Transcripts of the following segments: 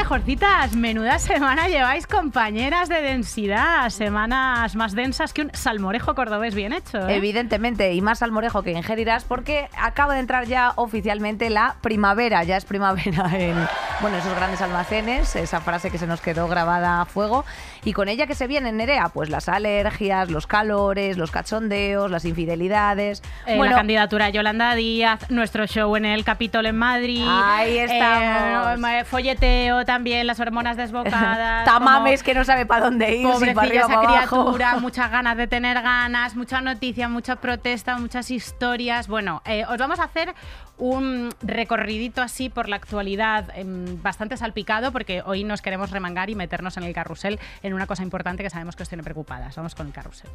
mejorcitas. Menuda semana lleváis compañeras de densidad. Semanas más densas que un salmorejo cordobés bien hecho. ¿eh? Evidentemente, y más salmorejo que ingerirás porque acaba de entrar ya oficialmente la primavera. Ya es primavera en bueno, esos grandes almacenes, esa frase que se nos quedó grabada a fuego. Y con ella que se viene, Nerea, pues las alergias, los calores, los cachondeos, las infidelidades. Eh, bueno, la candidatura a Yolanda Díaz, nuestro show en el Capitol en Madrid. Ahí estamos. Eh, folleteo también, las hormonas desbocadas. Tamames que no sabe para dónde ir. Pobrecilla arriba, esa abajo. criatura, muchas ganas de tener ganas, muchas noticias, muchas protestas, muchas historias. Bueno, eh, os vamos a hacer un recorridito así por la actualidad em, bastante salpicado porque hoy nos queremos remangar y meternos en el carrusel en una cosa importante que sabemos que os tiene preocupadas. Vamos con el carrusel.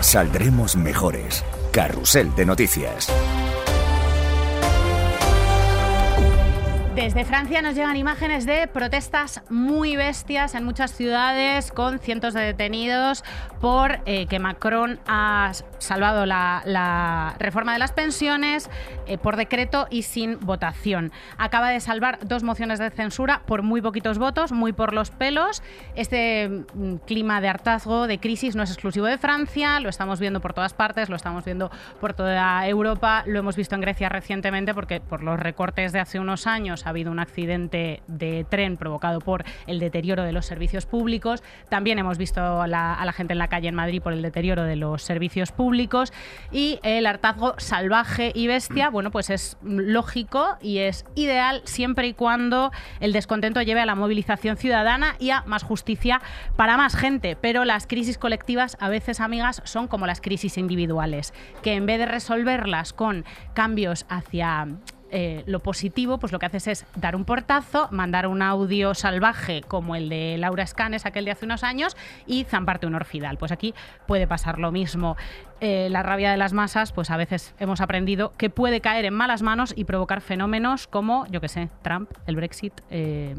Saldremos mejores. Carrusel de noticias. Desde Francia nos llegan imágenes de protestas muy bestias en muchas ciudades con cientos de detenidos por eh, que Macron ha salvado la, reforma de las pensiones eh, por decreto y sin votación. Acaba de salvar dos mociones de censura por muy poquitos votos, muy por los pelos. Este mm, clima de hartazgo, de crisis, no es exclusivo de Francia, lo estamos viendo por todas partes, lo estamos viendo por toda Europa, lo hemos visto en Grecia recientemente porque por los recortes de hace unos años ha habido un accidente de tren provocado por el deterioro de los servicios públicos. También hemos visto la, a la gente en la calle en Madrid por el deterioro de los servicios públicos. Y el hartazgo salvaje y bestia, bueno, pues es lógico y es ideal siempre y cuando el descontento lleve a la movilización ciudadana y a más justicia para más gente. Pero las crisis colectivas a veces, amigas, son como las crisis individuales, que en vez de resolverlas con cambios hacia eh, lo positivo, pues lo que haces es dar un portazo, mandar un audio salvaje como el de Laura Scanes, aquel de hace unos años, y zamparte un orfidal. Pues aquí puede pasar lo mismo. Eh, la rabia de las masas, pues a veces hemos aprendido que puede caer en malas manos y provocar fenómenos como, yo que sé, Trump, el Brexit. eh,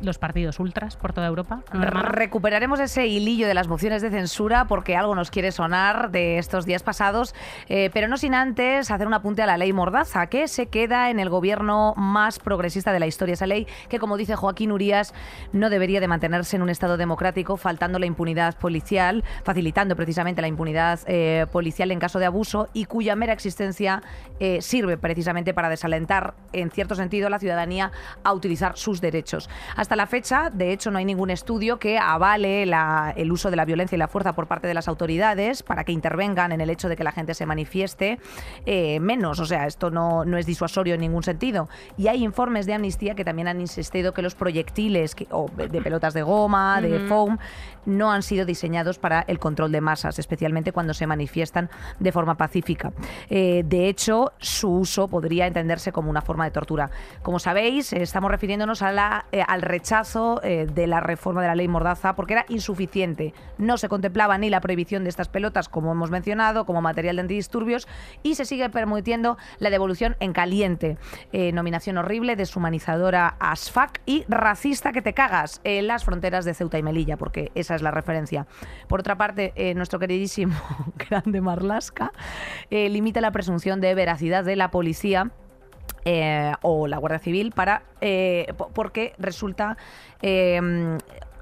los partidos ultras por toda Europa. Recuperaremos ese hilillo de las mociones de censura porque algo nos quiere sonar de estos días pasados, eh, pero no sin antes hacer un apunte a la ley Mordaza, que se queda en el gobierno más progresista de la historia. Esa ley que, como dice Joaquín Urías, no debería de mantenerse en un Estado democrático, faltando la impunidad policial, facilitando precisamente la impunidad eh, policial en caso de abuso y cuya mera existencia eh, sirve precisamente para desalentar, en cierto sentido, a la ciudadanía a utilizar sus derechos. Hasta la fecha, de hecho, no hay ningún estudio que avale la- el uso de la violencia y la fuerza por parte de las autoridades para que intervengan en el hecho de que la gente se manifieste eh, menos. O sea, esto no, no es disuasorio en ningún sentido. Y hay informes de amnistía que también han insistido que los proyectiles que- o de pelotas de goma, de Ujú. foam, no han sido diseñados para el control de masas, especialmente cuando se manifiestan de forma pacífica. Eh, de hecho, su uso podría entenderse como una forma de tortura. Como sabéis, estamos refiriéndonos a la, eh, al rechazo eh, de la reforma de la ley Mordaza porque era insuficiente. No se contemplaba ni la prohibición de estas pelotas, como hemos mencionado, como material de antidisturbios, y se sigue permitiendo la devolución en caliente. Eh, nominación horrible, deshumanizadora ASFAC y racista que te cagas en las fronteras de Ceuta y Melilla, porque esa es la referencia. Por otra parte, eh, nuestro queridísimo grande Marlasca limita la presunción de veracidad de la policía eh, o la Guardia Civil para eh, po- porque resulta eh,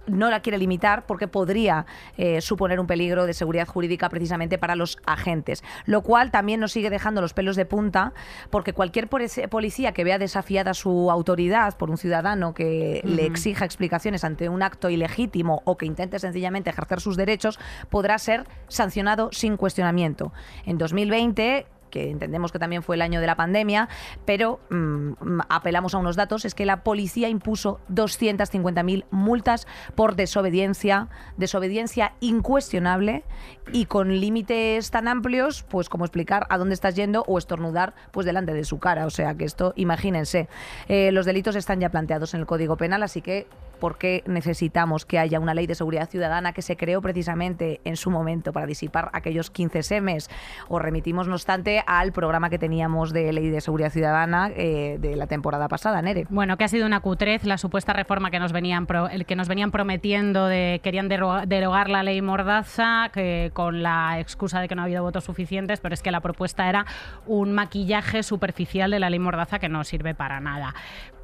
no la quiere limitar porque podría eh, suponer un peligro de seguridad jurídica precisamente para los agentes, lo cual también nos sigue dejando los pelos de punta porque cualquier polic- policía que vea desafiada su autoridad por un ciudadano que le exija explicaciones ante un acto ilegítimo o que intente sencillamente ejercer sus derechos podrá ser sancionado sin cuestionamiento. En 2020 que entendemos que también fue el año de la pandemia, pero mm, apelamos a unos datos, es que la policía impuso 250.000 multas por desobediencia, desobediencia incuestionable y con límites tan amplios, pues como explicar a dónde estás yendo o estornudar pues delante de su cara. O sea que esto, imagínense, Eh, los delitos están ya planteados en el Código Penal, así que por qué necesitamos que haya una ley de seguridad ciudadana que se creó precisamente en su momento para disipar aquellos 15 semes. Os remitimos, no obstante, al programa que teníamos de ley de seguridad ciudadana eh, de la temporada pasada, Nere. Bueno, que ha sido una cutrez la supuesta reforma que nos venían, el que nos venían prometiendo querían derogar la ley Mordaza con la excusa de que no ha habido votos suficientes, pero es que la propuesta era un maquillaje superficial de la ley Mordaza que no sirve para nada.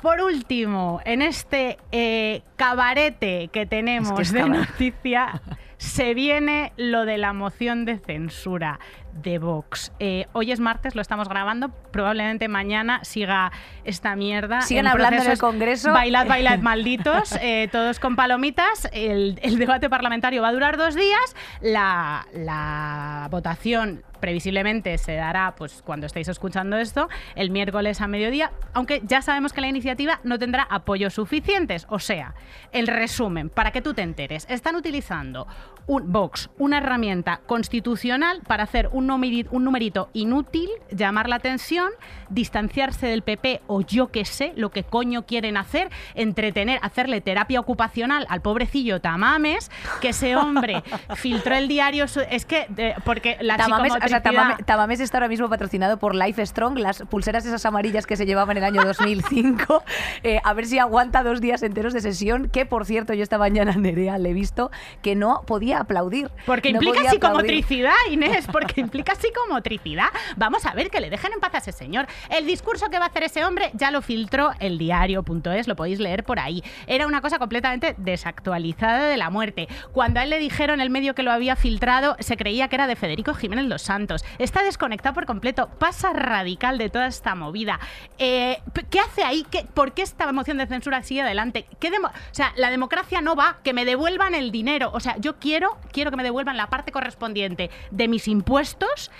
Por último, en este eh, cabarete que tenemos de noticia, se viene lo de la moción de censura de Vox. Eh, hoy es martes, lo estamos grabando. Probablemente mañana siga esta mierda. Siguen hablando en el Congreso. Bailad, bailad, malditos. Eh, todos con palomitas. El, debate parlamentario va a durar dos días. La, la votación previsiblemente se dará pues cuando estéis escuchando esto el miércoles a mediodía, aunque ya sabemos que la iniciativa no tendrá apoyos suficientes. O sea, el resumen, para que tú te enteres, están utilizando un Vox, una herramienta constitucional para hacer un, numerito, un numerito inútil, llamar la atención, distanciarse del PP o yo que sé, lo que coño quieren hacer, entretener, hacerle terapia ocupacional al pobrecillo Tamames, que ese hombre filtró el diario, es que, porque la Tamames, o sea, Tamames, está ahora mismo patrocinado por Life Strong, las pulseras esas amarillas que se llevaban en el año 2005, eh, a ver si aguanta dos días enteros de sesión, que por cierto yo esta mañana Nerea le he visto que no podía aplaudir. Porque implica psicomotricidad, Inés, porque implica psicomotricidad. Vamos a ver que le dejen en paz a ese señor. El discurso que va a hacer ese hombre ya lo filtró el diario.es, lo podéis leer por ahí. Era una cosa completamente desactualizada de la muerte. Cuando a él le dijeron el medio que lo había filtrado, se creía que era de Federico Jiménez Los Está desconectado por completo. Pasa radical de toda esta movida. Eh, ¿Qué hace ahí? ¿Qué, ¿Por qué esta moción de censura sigue adelante? ¿Qué o sea, la democracia no va, que me devuelvan el dinero. O sea, yo quiero quiero, que me devuelvan la parte correspondiente de mis impuestos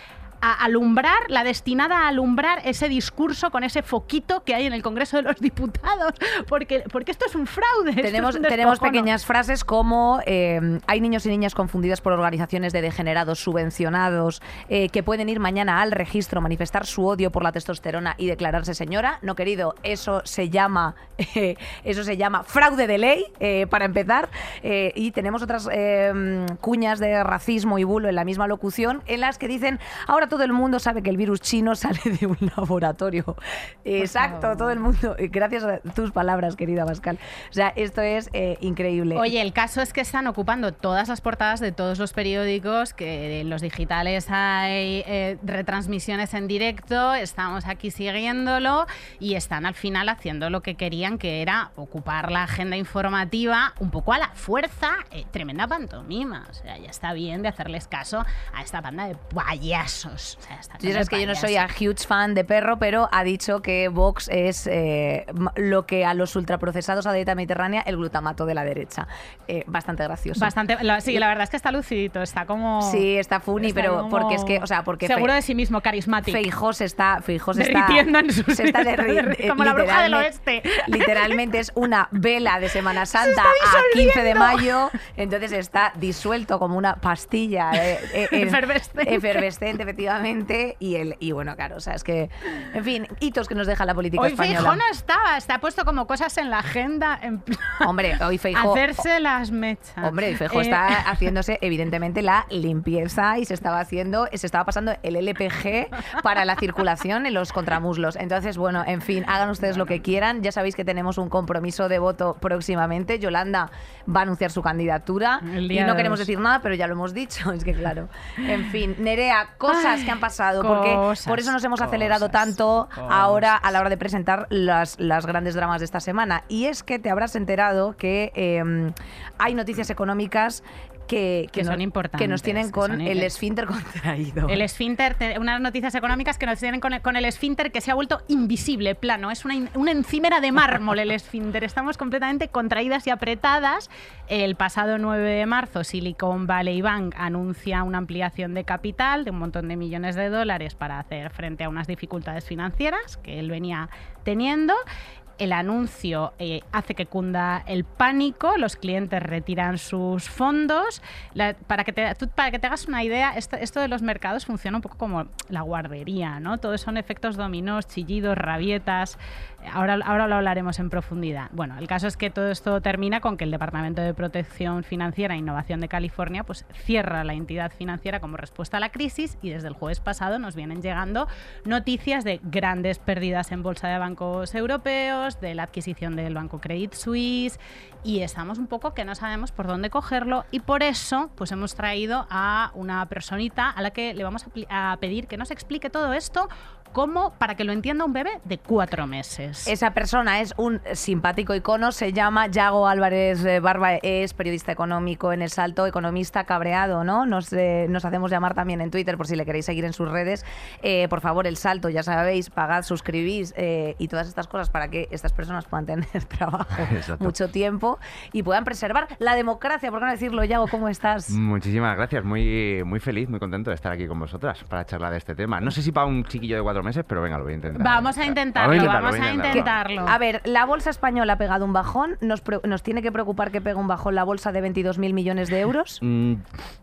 a alumbrar, la destinada a alumbrar ese discurso con ese foquito que hay en el Congreso de los Diputados, porque, porque esto es un fraude. Tenemos, tenemos pequeñas frases como eh, hay niños y niñas confundidos por organizaciones de degenerados subvencionados eh, que pueden ir mañana al registro, manifestar su odio por la testosterona y declararse señora. No, querido, eso se llama, eso se llama fraude de ley, eh, para empezar. y tenemos otras cuñas de racismo y bulo en la misma locución en las que dicen ahora todo el mundo sabe que el virus chino sale de un laboratorio. Exacto, todo el mundo. Gracias a tus palabras, querida Pascal. O sea, esto es eh, increíble. Oye, el caso es que están ocupando todas las portadas de todos los periódicos, que en los digitales hay eh, retransmisiones en directo, estamos aquí siguiéndolo y están al final haciendo lo que querían, que era ocupar la agenda informativa un poco a la fuerza. Eh, tremenda pantomima. O sea, ya está bien de hacerles caso a esta banda de payasos. O que yo no soy a huge fan de perro, pero ha dicho que Vox es eh, lo que a los ultraprocesados a dieta mediterránea el glutamato de la derecha. Eh, bastante gracioso. Bastante, sí, la verdad es que está lucidito, está como... Sí, está funny, pero porque es que, o sea, porque... Seguro de sí mismo, carismático. Feijós está... Feijós está, en su se está Como la bruja del oeste. Literalmente es una vela de Semana Santa a 15 de mayo, entonces está disuelto como una pastilla eh, efervescente. efervescente, efectivamente efectivamente. Y, el, y bueno, claro, o sea, es que, en fin, hitos que nos deja la política hoy española. Hoy no estaba, está puesto como cosas en la agenda. En hombre, hoy Feijóo... Hacerse las mechas. Hombre, Feijóo está eh, haciéndose, evidentemente, la limpieza y se estaba haciendo, se estaba pasando el LPG para la circulación en los contramuslos. Entonces, bueno, en fin, hagan ustedes lo que quieran. Ya sabéis que tenemos un compromiso de voto próximamente. Yolanda va a anunciar su candidatura. Y no queremos decir nada, pero ya lo hemos dicho. Es que claro. En fin, Nerea, cosas que han pasado, porque por eso nos hemos acelerado tanto ahora a la hora de presentar las, las, grandes dramas de esta semana. Y es que te habrás enterado que em, hay noticias económicas que, que, son importantes. Que nos tienen con el esfínter contraído. El esfínter, unas noticias económicas que nos tienen con el, con el esfínter que se ha vuelto invisible, plano. Es una, una encimera de mármol el esfínter. Estamos completamente contraídas y apretadas. El pasado 9 de marzo, Silicon Valley Bank anuncia una ampliación de capital de un montón de millones de dólares para hacer frente a unas dificultades financieras que él venía teniendo el anuncio eh, hace que cunda el pánico, los clientes retiran sus fondos. Para, que te, para que te hagas una idea, esto, esto de los mercados funciona un poco como la guardería, ¿no? Todos son efectos dominós, chillidos, rabietas. Ahora, ahora lo hablaremos en profundidad. Bueno, el caso es que todo esto termina con que el Departamento de Protección Financiera e Innovación de California pues, cierra la entidad financiera como respuesta a la crisis y desde el jueves pasado nos vienen llegando noticias de grandes pérdidas en bolsa de bancos europeos, de la adquisición del banco Credit Suisse y estamos un poco que no sabemos por dónde cogerlo y por eso pues hemos traído a una personita a la que le vamos a, a pedir que nos explique todo esto como para que lo entienda un bebé de cuatro meses. Esa persona es un simpático icono, se llama Yago Álvarez eh, Barba, es periodista económico en El Salto, economista cabreado, ¿no? Nos, eh, nos hacemos llamar también en Twitter por si le queréis seguir en sus redes. Eh, por favor, El Salto, ya sabéis, pagad, suscribís eh, y todas estas cosas para que estas personas puedan tener trabajo Exacto. mucho tiempo y puedan preservar la democracia. ¿Por qué no decirlo, Yago? ¿Cómo estás? Muchísimas gracias, muy, muy feliz, muy contento de estar aquí con vosotras para charlar de este tema. No sé si para un chiquillo de cuatro meses, pero venga, lo voy a intentar. Vamos a intentarlo, vamos a intentarlo. A ver, la bolsa española ha pegado un bajón. ¿Nos, pre- nos tiene que preocupar que pegue un bajón la bolsa de 22.000 millones de euros? Mm,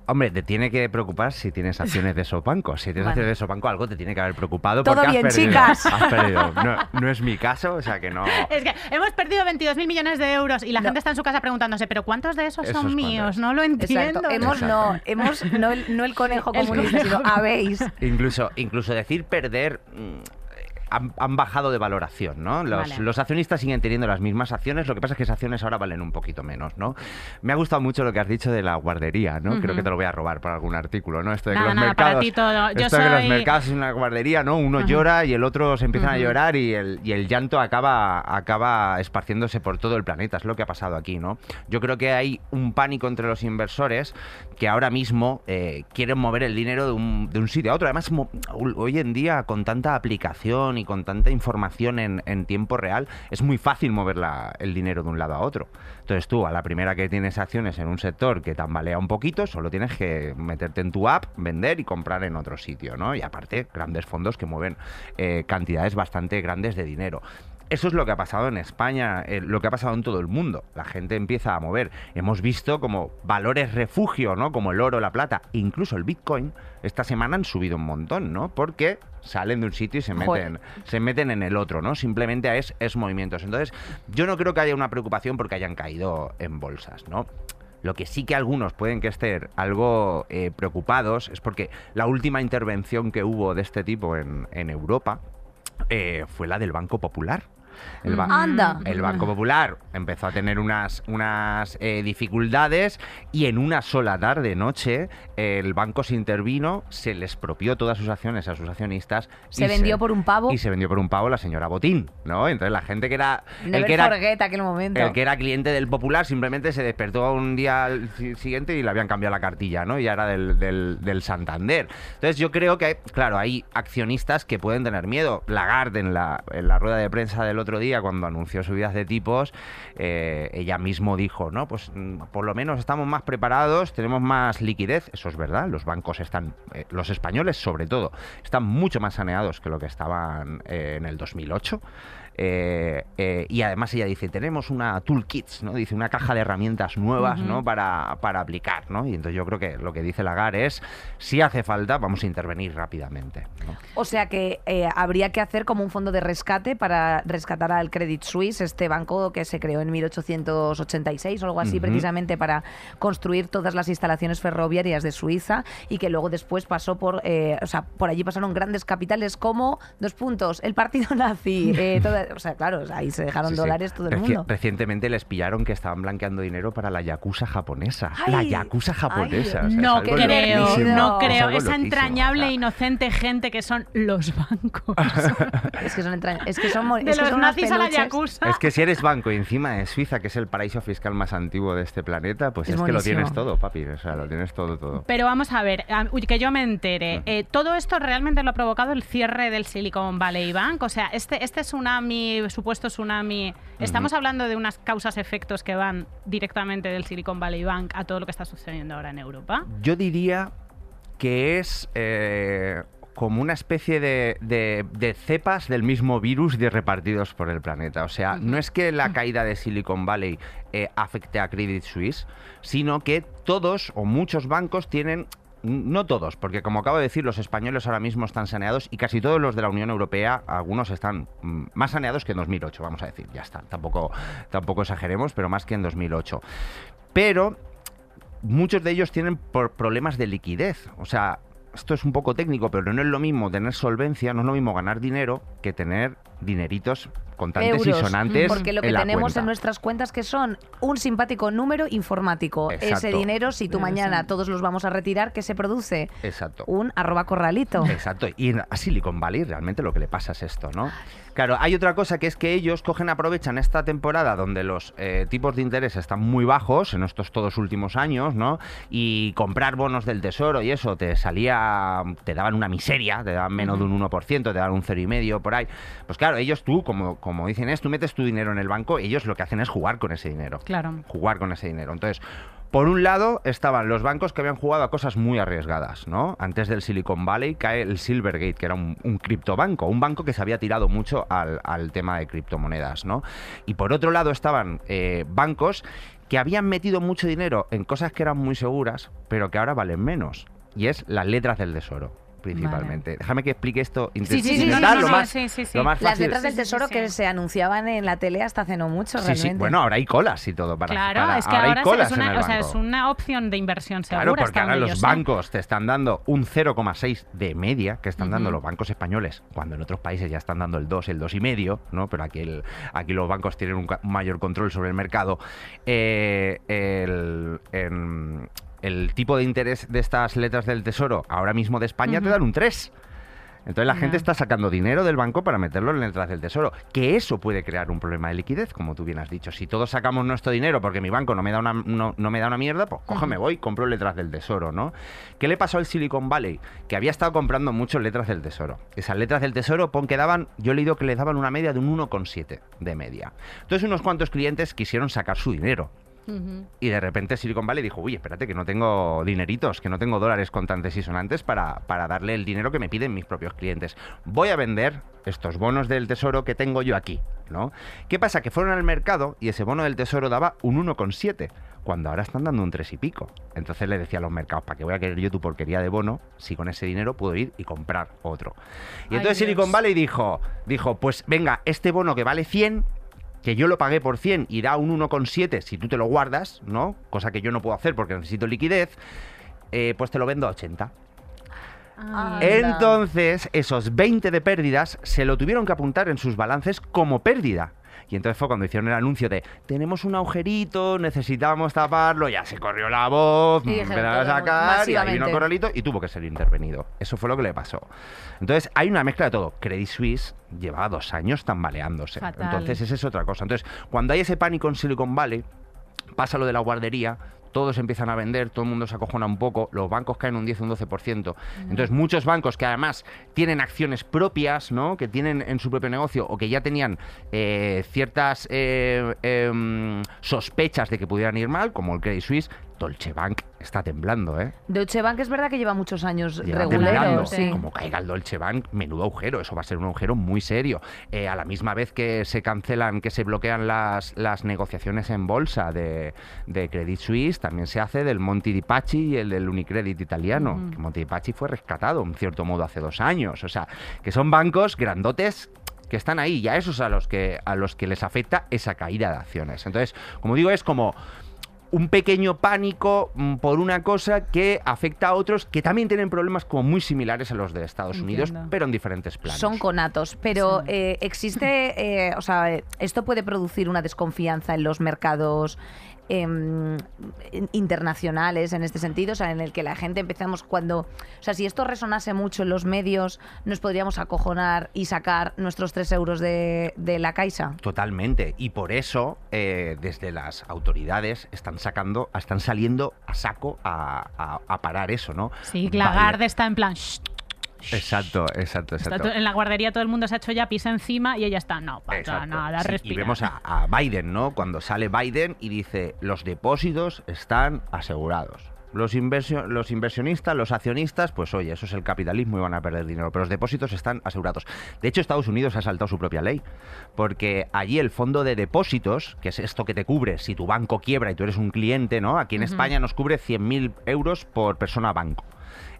hombre, te tiene que preocupar si tienes acciones de Sopanco. Si tienes Bueno. acciones de Sopanco, algo te tiene que haber preocupado. Todo porque has bien, perdido. chicas. Has perdido. No, no es mi caso, o sea que no. Es que hemos perdido 22.000 millones de euros y la No. gente está en su casa preguntándose, ¿pero cuántos de esos Esos son cuántos. míos? No lo entiendo. Exacto. Hemos, no, hemos, no, el, no el conejo El comunista, conejo. sino habéis. Incluso, incluso decir perder. Han, han bajado de valoración, ¿no? Los, Vale. los accionistas siguen teniendo las mismas acciones, lo que pasa es que esas acciones ahora valen un poquito menos, ¿no? Me ha gustado mucho lo que has dicho de la guardería, ¿no? Creo que te lo voy a robar por algún artículo, ¿no? Esto de que los para mercados, esto de los mercados es una guardería, ¿no? Uno llora y el otro se empiezan a llorar y el, y el llanto acaba, acaba esparciéndose por todo el planeta. Es lo que ha pasado aquí, ¿no? Yo creo que hay un pánico entre los inversores que ahora mismo eh, quieren mover el dinero de un, de un sitio a otro. Además, hoy en día, con tanta aplicación y con tanta información en, en tiempo real, es muy fácil mover la- el dinero de un lado a otro. Entonces tú, a la primera que tienes acciones en un sector que tambalea un poquito, solo tienes que meterte en tu app, vender y comprar en otro sitio, ¿no? Y aparte, grandes fondos que mueven eh, cantidades bastante grandes de dinero. Eso es lo que ha pasado en España, eh, lo que ha pasado en todo el mundo. La gente empieza a mover. Hemos visto como valores refugio, ¿no? Como el oro, la plata, incluso el Bitcoin, esta semana han subido un montón, ¿no? Porque salen de un sitio y se Joder. meten, se meten en el otro, ¿no? Simplemente es, es movimientos. Entonces, yo no creo que haya una preocupación porque hayan caído en bolsas, ¿no? Lo que sí que algunos pueden que estén algo eh, preocupados es porque la última intervención que hubo de este tipo en, en Europa eh, fue la del Banco Popular. El, ba- Anda. el Banco Popular empezó a tener unas, unas eh, dificultades y en una sola tarde, noche, el banco se intervino, se les propió todas sus acciones a sus accionistas. Se y vendió por un pavo. Y se vendió por un pavo la señora Botín, ¿no? Entonces la gente que era... el que era forget aquel momento. el que era cliente del Popular simplemente se despertó un día al si- siguiente y le habían cambiado la cartilla, ¿no? Y ya era del, del- del Santander. Entonces yo creo que, claro, hay accionistas que pueden tener miedo. Lagarde en la, en la rueda de prensa del otro día, cuando anunció subidas de tipos, eh, ella mismo dijo, no, pues mm, por lo menos estamos más preparados, tenemos más liquidez. Eso es verdad, los bancos están, eh, los españoles sobre todo, están mucho más saneados que lo que estaban eh, en el 2008. Eh, eh, y además ella dice, tenemos una toolkits, ¿no? Dice, una caja de herramientas nuevas, ¿no? Para, para aplicar, ¿no? Y entonces yo creo que lo que dice Lagarde es, si hace falta, vamos a intervenir rápidamente. ¿no? O sea que eh, habría que hacer como un fondo de rescate para rescatar al Credit Suisse, este banco que se creó en 1886 o algo así, precisamente para construir todas las instalaciones ferroviarias de Suiza y que luego después pasó por, o sea, por allí pasaron grandes capitales como, dos puntos, el partido nazi, eh, o sea, claro, o sea, ahí se dejaron Sí, sí. dólares todo el Reci- mundo. Recientemente les pillaron que estaban blanqueando dinero para la Yakuza japonesa. la Yakuza ay, japonesa. o sea, es No creo, loquísimo, no es creo. Esa entrañable o e sea. inocente gente que son los bancos. Es que son entrañ- es que son, de es que los son unos nazis a la. Yakuza. Es que si eres banco y encima de Suiza, que es el paraíso fiscal más antiguo de este planeta, pues Es es, que lo tienes todo, papi. O sea, lo tienes todo, todo. Pero vamos a ver, que yo me entere. Eh, ¿Todo esto realmente lo ha provocado el cierre del Silicon Valley Bank? O sea, este, este tsunami, supuesto tsunami, ¿estamos hablando de unas causas-efectos que van directamente del Silicon Valley Bank a todo lo que está sucediendo ahora en Europa? Yo diría que es eh, como una especie de, de- de cepas del mismo virus de repartidos por el planeta. O sea, no es que la caída de Silicon Valley eh, afecte a Credit Suisse, sino que todos o muchos bancos tienen no todos, porque como acabo de decir, los españoles ahora mismo están saneados y casi todos los de la Unión Europea, algunos están mm, más saneados que en 2008, vamos a decir, ya está, tampoco, tampoco exageremos, pero más que en 2008. Pero muchos de ellos tienen problemas de liquidez, o sea, esto es un poco técnico, pero no es lo mismo tener solvencia, no es lo mismo ganar dinero que tener dineritos contantes y Euros, sonantes. porque lo que en la tenemos cuenta. en nuestras cuentas que son un simpático número informático. Ese dinero, si tú mañana sí. todos los vamos a retirar, ¿qué se produce? Exacto. Un arroba corralito. Exacto. Y en- a Silicon Valley realmente lo que le pasa es esto, ¿no? Claro, hay otra cosa que es que ellos cogen, aprovechan esta temporada donde los eh, tipos de interés están muy bajos en estos todos últimos años, ¿no? Y comprar bonos del tesoro y eso te salía, te daban una miseria, te daban menos de un 1%, te daban un 0,5 por ahí. Pues claro, ellos tú, como, como dicen es, tú metes tu dinero en el banco, ellos lo que hacen es jugar con ese dinero Claro. jugar con ese dinero. Entonces, por un lado estaban los bancos que habían jugado a cosas muy arriesgadas, ¿no? Antes del Silicon Valley cae el Silvergate, que era un, un criptobanco, un banco que se había tirado mucho al, al tema de criptomonedas, ¿no? Y por otro lado estaban eh, bancos que habían metido mucho dinero en cosas que eran muy seguras, pero que ahora valen menos. Y es las letras del tesoro, principalmente. Déjame que explique esto. Sí, sí, sí, intentar lo más, sí, sí, sí. lo más Las letras del Sí, sí, tesoro sí, que se anunciaban en la tele hasta hace no mucho, Sí, realmente. sí. Bueno, ahora hay colas y todo para Claro, para- es que ahora, ahora, hay colas es, en una, el o sea, es banco. una opción de inversión segura. Claro, porque ahora los bancos te están dando un 0,6 de media que están dando los bancos españoles, cuando en otros países ya están dando el 2, el 2,5, ¿no? Pero aquí, el- aquí los bancos tienen un, mayor control sobre el mercado. Eh, el, en- el tipo de interés de estas letras del tesoro ahora mismo de España te dan un 3. Entonces la gente está sacando dinero del banco para meterlo en letras del tesoro. Que eso puede crear un problema de liquidez, como tú bien has dicho. Si todos sacamos nuestro dinero porque mi banco no me da una, no, no me da una mierda, pues coge, me voy, compro letras del tesoro, ¿no? ¿Qué le pasó al Silicon Valley? Que había estado comprando mucho letras del tesoro. Esas letras del tesoro, pon que daban, yo he leído que le daban una media de un 1,7 de media. Entonces unos cuantos clientes quisieron sacar su dinero. Y de repente Silicon Valley dijo, uy, espérate, que no tengo dineritos, que no tengo dólares contantes y sonantes para, para darle el dinero que me piden mis propios clientes. Voy a vender estos bonos del tesoro que tengo yo aquí, ¿no? ¿Qué pasa? Que fueron al mercado y ese bono del tesoro daba un 1,7, cuando ahora están dando un 3 y pico. Entonces le decía a los mercados, ¿para qué voy a querer yo tu porquería de bono si con ese dinero puedo ir y comprar otro? Y Ay, entonces Dios. Silicon Valley dijo, dijo, pues venga, este bono que vale 100 que yo lo pagué por 100 y da un 1,7 si tú te lo guardas, ¿no? Cosa que yo no puedo hacer porque necesito liquidez, eh, pues te lo vendo a 80. Ah, Anda. Entonces, esos 20 de pérdidas se lo tuvieron que apuntar en sus balances como pérdida. Y entonces fue cuando hicieron el anuncio de tenemos un agujerito, necesitamos taparlo, ya se corrió la voz, dijeron empezaron a sacar, y ahí vino. Corralito y tuvo que ser intervenido. Eso fue lo que le pasó. Entonces hay una mezcla de todo. Credit Suisse llevaba dos años tambaleándose. Fatal. Entonces esa es otra cosa. Entonces, cuando hay ese pánico en Silicon Valley, pasa lo de la guardería, todos empiezan a vender, todo el mundo se acojona un poco, los bancos caen un 10 o un 12%. Entonces, muchos bancos que además tienen acciones propias, ¿no? Que tienen en su propio negocio o que ya tenían eh, ciertas eh, em, sospechas de que pudieran ir mal, como el Credit Suisse, Dolce Bank está temblando, ¿eh? Deutsche Bank es verdad que lleva muchos años Lleva regulero, sí. Como caiga el Dolce Bank, menudo agujero. Eso va a ser un agujero muy serio. Eh, a la misma vez que se cancelan, que se bloquean las, las negociaciones en bolsa de, de Credit Suisse, también se hace del Monte di Paschi y el del Unicredit italiano. Que Monte di Paschi fue rescatado, en cierto modo, hace dos años. O sea, que son bancos grandotes que están ahí y a esos a los que a los que les afecta esa caída de acciones. Entonces, como digo, es como un pequeño pánico mm, por una cosa que afecta a otros que también tienen problemas como muy similares a los de Estados Unidos, Entiendo. pero en diferentes planos. Son conatos, pero Sí. eh, existe, eh, o sea, esto puede producir una desconfianza en los mercados em, in- internacionales en este sentido, o sea, en el que la gente empezamos cuando, o sea, si esto resonase mucho en los medios, nos podríamos acojonar y sacar nuestros tres euros de, de la caixa. Totalmente. Y por eso, eh, desde las autoridades están sacando, están saliendo a saco a, a- a parar eso, ¿no? Sí, Vale. Lagarde está en plan. "Shh, Exacto, exacto, exacto. to- en la guardería todo el mundo se ha hecho ya pis encima y ella está, no pasa Exacto. nada, Sí, respira. y vemos a, a Biden, ¿no? Cuando sale Biden y dice, los depósitos están asegurados. Los, inversio- los inversionistas, los accionistas, pues oye, eso es el capitalismo y van a perder dinero, pero los depósitos están asegurados. De hecho, Estados Unidos ha saltado su propia ley, porque allí el fondo de depósitos, que es esto que te cubre si tu banco quiebra y tú eres un cliente, ¿no? Aquí en España nos cubre 100.000 euros por persona banco.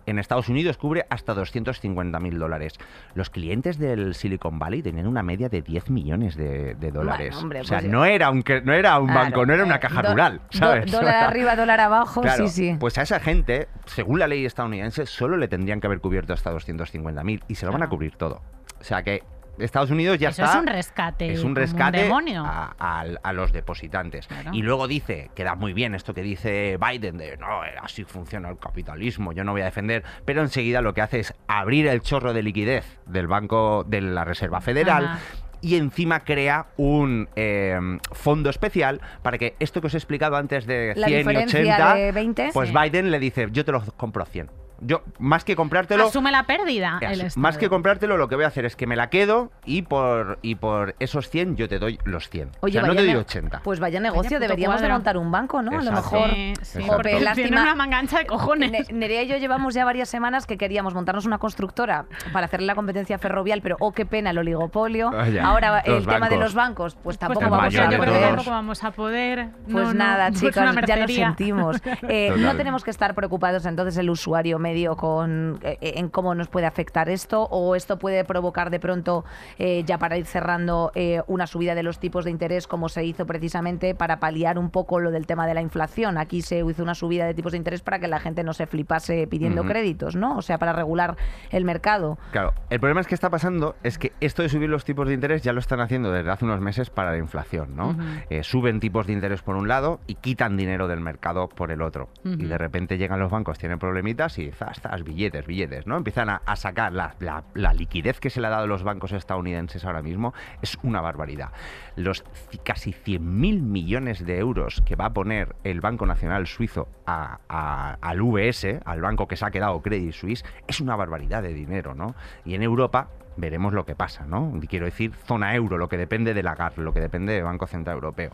En Estados Unidos cubre hasta 250.000 dólares. Los clientes del Silicon Valley tenían una media de 10 millones de, de dólares. hombre, o sea, pues- no era un, no era un Claro, banco, no era una eh, caja do- rural, do- ¿sabes? dólar arriba, dólar abajo, Claro, sí, sí. Pues a esa gente, según la ley estadounidense, solo le tendrían que haber cubierto hasta 250.000 y se lo van a cubrir todo. O sea que Estados Unidos ya Eso está. es un rescate. Es un rescate demonio. a, a- a los depositantes. Claro. Y luego dice, queda muy bien esto que dice Biden de no, eh, así funciona el capitalismo, yo no voy a defender, pero enseguida lo que hace es abrir el chorro de liquidez del Banco de la Reserva Federal. Ajá. Y encima crea un eh, fondo especial para que esto que os he explicado antes de La 100 y diferencia 80, de 20. pues Sí. Biden le dice, yo te lo compro a 100. Yo, más que comprártelo, Asume la pérdida. el más que comprártelo, lo que voy a hacer es que me la quedo y por, y por esos 100 yo te doy los 100. o sea, no te doy ne- 80. Pues vaya negocio, deberíamos de montar un banco, ¿no? A lo mejor. Sí, sí. Jope, Tiene lástima. una mangancha de cojones. Ne- Nerea y yo llevamos ya varias semanas que queríamos montarnos una constructora para hacerle la competencia ferrovial, pero oh, qué pena el oligopolio. Vaya. Ahora el tema de los bancos, pues Pues tampoco vamos mayor a de yo creo que todos. poder. tampoco vamos a poder. Pues No, nada, chicos, ya nos mercería. sentimos. Eh, no tenemos que estar preocupados entonces el usuario medio con eh, en cómo nos puede afectar esto o esto puede provocar de pronto, eh, ya para ir cerrando, eh, una subida de los tipos de interés como se hizo precisamente para paliar un poco lo del tema de la inflación. Aquí se hizo una subida de tipos de interés para que la gente no se flipase pidiendo créditos, ¿no? O sea, para regular el mercado. Claro, el problema es que está pasando es que esto de subir los tipos de interés ya lo están haciendo desde hace unos meses para la inflación, ¿no? Eh, suben tipos de interés por un lado y quitan dinero del mercado por el otro. Y de repente llegan los bancos, tienen problemitas y zas, billetes, billetes, ¿no? Empiezan a, sacar la, liquidez que se le ha dado a los bancos estadounidenses ahora mismo es una barbaridad. Los casi 100.000 millones de euros que va a poner el Banco Nacional Suizo al VS, al banco que se ha quedado Credit Suisse, es una barbaridad de dinero, ¿no? Y en Europa veremos lo que pasa, ¿no? Quiero decir, zona euro, lo que depende de la GAR, lo que depende del Banco Central Europeo.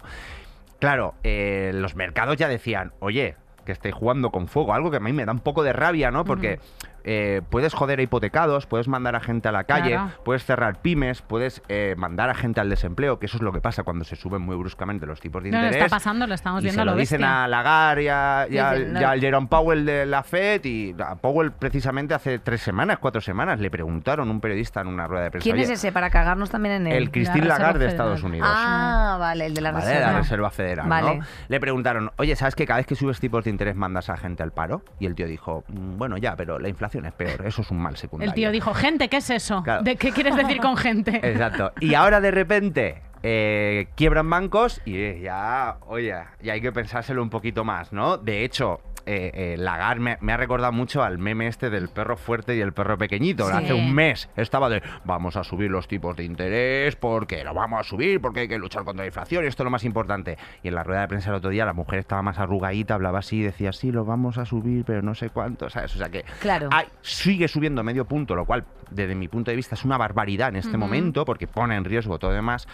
Claro, eh, los mercados ya decían, oye, que estéis jugando con fuego, algo que a mí me da un poco de rabia, ¿no? Porque eh, puedes joder a hipotecados, puedes mandar a gente a la calle, Claro. puedes cerrar pymes, puedes eh, mandar a gente al desempleo, que eso es lo que pasa cuando se suben muy bruscamente los tipos de No, lo interés. está pasando, lo estamos y viendo se lo lo dicen bestia. a Lagarde y, a, y al- Dicen, no. y al Jerome Powell de la FED y a Powell precisamente hace tres semanas, cuatro semanas, le preguntaron un periodista en una rueda de prensa. ¿Quién es "Oye, ese para cagarnos también en él? El Christine Lagarde de. Estados Unidos. Ah, vale, el de la Vale, reserva. la Reserva Federal, Vale. ¿no? Le preguntaron, oye, ¿sabes que cada vez que subes tipos de interés mandas a gente al paro? Y el tío dijo, "Mm, bueno, ya, pero la inflación es peor, eso es un mal secundario. El tío dijo, gente, ¿qué es eso? Claro. ¿De qué quieres decir con gente? Exacto. Y ahora de repente eh, quiebran bancos y eh, ya, oye, ya hay que pensárselo un poquito más, ¿no? De hecho, eh, eh, Lagarde me, me ha recordado mucho al meme este del perro fuerte y el perro pequeñito. Sí. Hace un mes estaba de, vamos a subir los tipos de interés porque lo vamos a subir, porque hay que luchar contra la inflación y esto es lo más importante. Y en la rueda de prensa el otro día la mujer estaba más arrugadita, hablaba así, decía, sí, lo vamos a subir, pero no sé cuánto, ¿sabes? O sea que Claro. hay- sigue subiendo medio punto, lo cual desde mi punto de vista es una barbaridad en este momento porque pone en riesgo todo demás,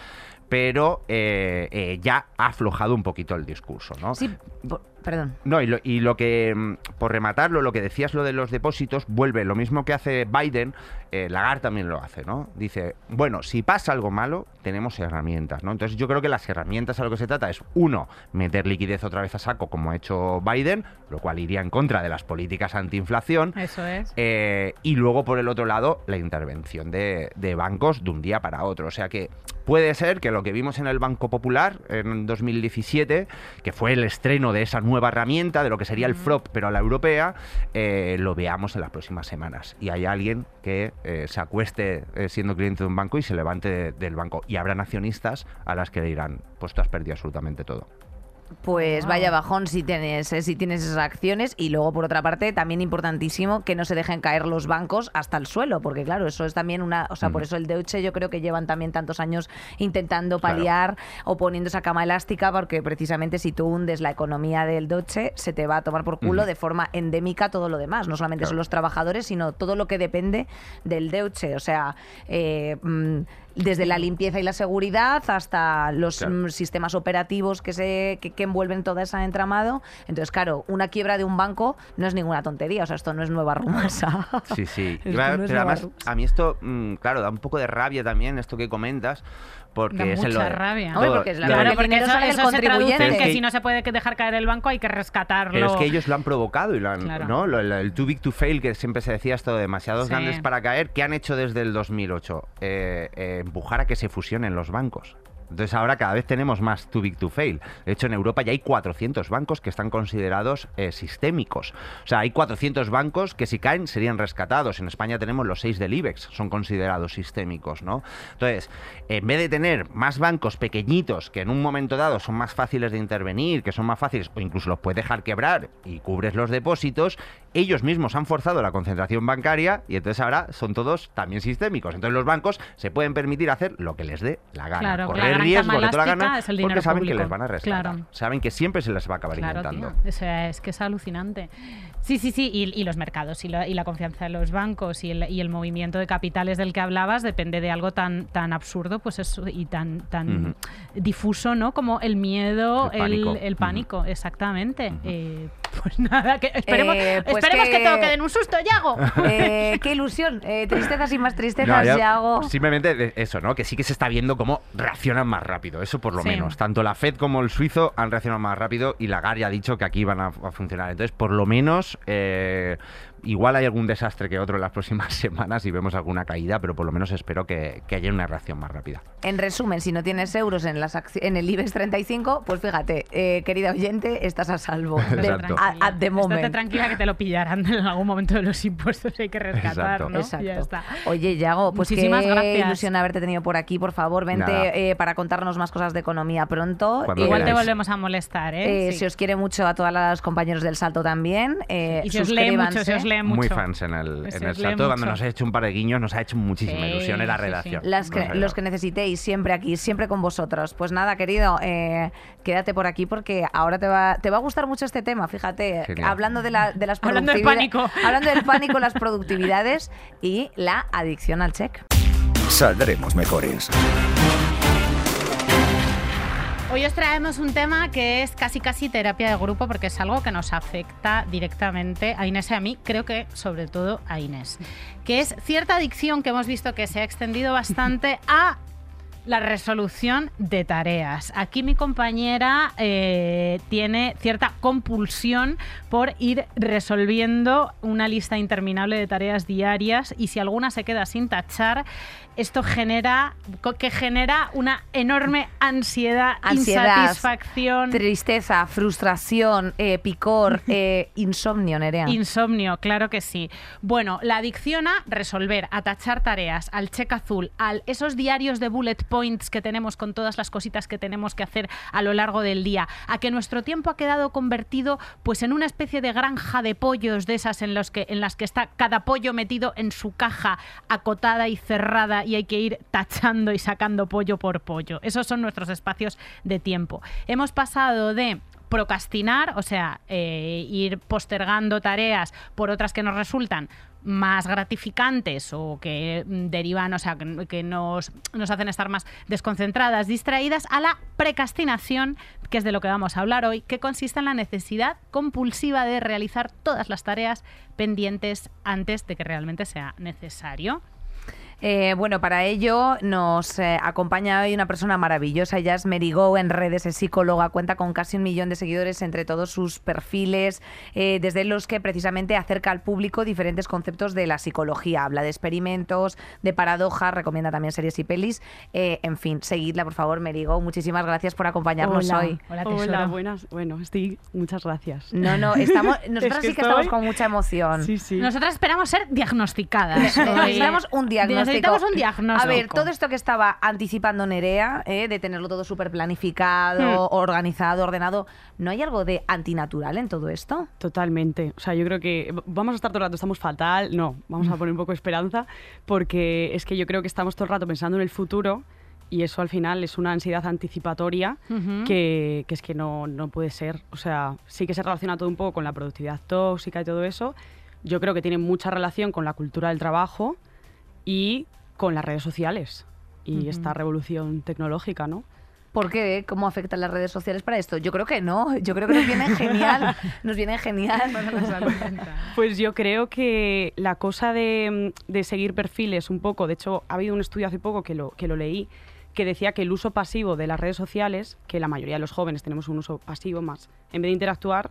pero eh, eh, ya ha aflojado un poquito el discurso, ¿no? Sí, perdón. No, y lo, y lo que, mm, por rematarlo, lo que decías lo de los depósitos, vuelve lo mismo que hace Biden, eh, Lagarde también lo hace, ¿no? Dice, bueno, si pasa algo malo, tenemos herramientas, ¿no? Entonces yo creo que las herramientas a lo que se trata es, uno, meter liquidez otra vez a saco, como ha hecho Biden, lo cual iría en contra de las políticas antiinflación, Eso es. eh, y luego, por el otro lado, la intervención de, de bancos de un día para otro. O sea que puede ser que lo que vimos en el Banco Popular en 2017, que fue el estreno de esa nueva herramienta, de lo que sería el FROP, pero a la europea, eh, lo veamos en las próximas semanas. Y hay alguien que eh, se acueste eh, siendo cliente de un banco y se levante de- del banco. Y habrán accionistas a las que le dirán, pues tú has perdido absolutamente todo. Pues Wow. vaya bajón si tienes, eh, si tienes esas acciones y luego por otra parte también importantísimo que no se dejen caer los bancos hasta el suelo porque claro eso es también una o sea por eso el Deutsche yo creo que llevan también tantos años intentando Claro. paliar o poniendo esa cama elástica porque precisamente si tú hundes la economía del Deutsche se te va a tomar por culo de forma endémica todo lo demás no solamente Claro. son los trabajadores sino todo lo que depende del Deutsche o sea eh, mm, desde la limpieza y la seguridad hasta los Claro. mm, sistemas operativos que, se, que, que envuelven todo ese entramado. Entonces, claro, una quiebra de un banco no es ninguna tontería, o sea, esto no es nueva rumasa. Sí, sí. Iba- no pero además, Navarrus. a mí esto, mm, claro, da un poco de rabia también, esto que comentas, porque Da es mucha de- rabia. todo- porque es la Claro, Claro, el porque eso, eso se traduce en que que- si no se puede dejar caer el banco hay que rescatarlo. Pero es que ellos lo han provocado y lo han, Claro. ¿no? Lo- el, el too big to fail, que siempre se decía esto de demasiados Sí. grandes para caer, ¿qué han hecho desde el 2008? Eh, eh, empujar a que se fusionen los bancos. Entonces ahora cada vez tenemos más too big to fail. De hecho, en Europa ya hay 400 bancos que están considerados eh, sistémicos. O sea, hay 400 bancos que si caen serían rescatados. En España tenemos los 6 del IBEX, son considerados sistémicos, ¿no? Entonces, en vez de tener más bancos pequeñitos que en un momento dado son más fáciles de intervenir, que son más fáciles o incluso los puedes dejar quebrar y cubres los depósitos, ellos mismos han forzado la concentración bancaria y entonces ahora son todos también sistémicos. Entonces los bancos se pueden permitir hacer lo que les dé la gana. Claro, correr riesgo de toda la gana porque saben que les van a. Claro. Saben que siempre se les va a acabar Claro, inventando. tío. O sea, es que es alucinante. Sí, sí, sí. Y, y los mercados y la, y la confianza de los bancos y el, y el movimiento de capitales del que hablabas depende de algo tan, tan absurdo pues y tan, tan difuso, ¿no? Como el miedo, El pánico. el, el exactamente. Eh, pues nada, que esperemos, Eh, pues esperemos que... que- todo quede en un susto, Yago. Eh, qué ilusión. Eh, tristezas y más tristezas, ya- ya hago. Simplemente eso, ¿no? Que sí que se está viendo cómo reaccionan más rápido, eso por lo Sí. menos. Tanto la Fed como el suizo han reaccionado más rápido y Lagarde ya ha dicho que aquí van a, a funcionar. Entonces, por lo menos, eh, igual hay algún desastre que otro en las próximas semanas y vemos alguna caída, pero por lo menos espero que, que haya una reacción más rápida. En resumen, si no tienes euros en, las en el IBEX 35, pues fíjate, eh, querida oyente, estás a salvo. De- Exacto. a- at the Estate moment. tranquila que te lo pillarán en algún momento de los impuestos y hay que rescatar, Exacto. ¿no? Exacto. Ya está. Oye, Yago, pues Muchísimas qué gracias. ilusión haberte tenido por aquí. Por favor, vente eh, para contarnos más cosas de economía pronto. Cuando Igual te volvemos a molestar, ¿eh? Eh, Sí. Se os quiere mucho a todos los compañeros del Salto también. eh, y se os lee mucho, suscríbanse. os lee mucho. Muy fans en el, en el salto. Cuando nos ha hecho un par de guiños, nos ha hecho muchísima Sí, ilusión en la sí, sí. redacción. Las que- los que necesitéis, siempre aquí, siempre con vosotros. Pues nada, querido, eh, quédate por aquí porque ahora te va, te va a gustar mucho este tema, fíjate. Genial. Hablando de, la, de las Hablando del pánico. Hablando del pánico, las productividades y la adicción al check. Saldremos mejores. Hoy os traemos un tema que es casi casi terapia de grupo porque es algo que nos afecta directamente a Inés y a mí, creo que sobre todo a Inés, que es cierta adicción que hemos visto que se ha extendido bastante a la resolución de tareas. Aquí mi compañera eh, tiene cierta compulsión por ir resolviendo una lista interminable de tareas diarias y si alguna se queda sin tachar, esto genera que genera una enorme ansiedad, Ansiedad, insatisfacción. Tristeza, frustración, eh, picor, eh, insomnio, Nerea. Insomnio, claro que sí. Bueno, la adicción a resolver, a tachar tareas, al check azul, a esos diarios de bullet points que tenemos con todas las cositas que tenemos que hacer a lo largo del día, a que nuestro tiempo ha quedado convertido pues en una especie de granja de pollos de esas en los que en las que está cada pollo metido en su caja acotada y cerrada y hay que ir tachando y sacando pollo por pollo. Esos son nuestros espacios de tiempo. Hemos pasado de procrastinar, o sea, eh, ir postergando tareas por otras que nos resultan más gratificantes o que mm, derivan, o sea, que, nos, nos hacen estar más desconcentradas, distraídas, a la precastinación, que es de lo que vamos a hablar hoy, que consiste en la necesidad compulsiva de realizar todas las tareas pendientes antes de que realmente sea necesario. Eh, bueno, para ello nos eh, acompaña hoy una persona maravillosa. Ella es Merigo en redes, es psicóloga, cuenta con casi un millón de seguidores entre todos sus perfiles, eh, desde los que precisamente acerca al público diferentes conceptos de la psicología. Habla de experimentos, de paradojas, recomienda también series y pelis. Eh, en fin, seguidla, por favor, Merigo. Muchísimas gracias por acompañarnos Hola. hoy. Hola. Hola, buenas. Bueno, estoy. Muchas gracias. No, no, estamos, nosotros que sí que estamos con mucha emoción. Sí, sí. Nosotras esperamos ser diagnosticadas. Necesitamos un diagnóstico. Necesitamos un diagnóstico. A ver, todo esto que estaba anticipando Nerea, ¿eh? de tenerlo todo súper planificado, organizado, ordenado, ¿no hay algo de antinatural en todo esto? Totalmente. O sea, yo creo que vamos a estar todo el rato, estamos fatal. No, vamos a poner un poco de esperanza, porque es que yo creo que estamos todo el rato pensando en el futuro y eso al final es una ansiedad anticipatoria Ujú. que, que es que no, no puede ser. O sea, sí que se relaciona todo un poco con la productividad tóxica y todo eso. Yo creo que tiene mucha relación con la cultura del trabajo y con las redes sociales. y esta revolución tecnológica, ¿no? ¿Por qué? ¿Cómo afectan las redes sociales para esto? Yo creo que no. Yo creo que nos viene genial. Nos viene genial. Pues yo creo que la cosa de, de seguir perfiles un poco, de hecho ha habido un estudio hace poco que lo, que lo leí, que decía que el uso pasivo de las redes sociales, que la mayoría de los jóvenes tenemos un uso pasivo más, en vez de interactuar,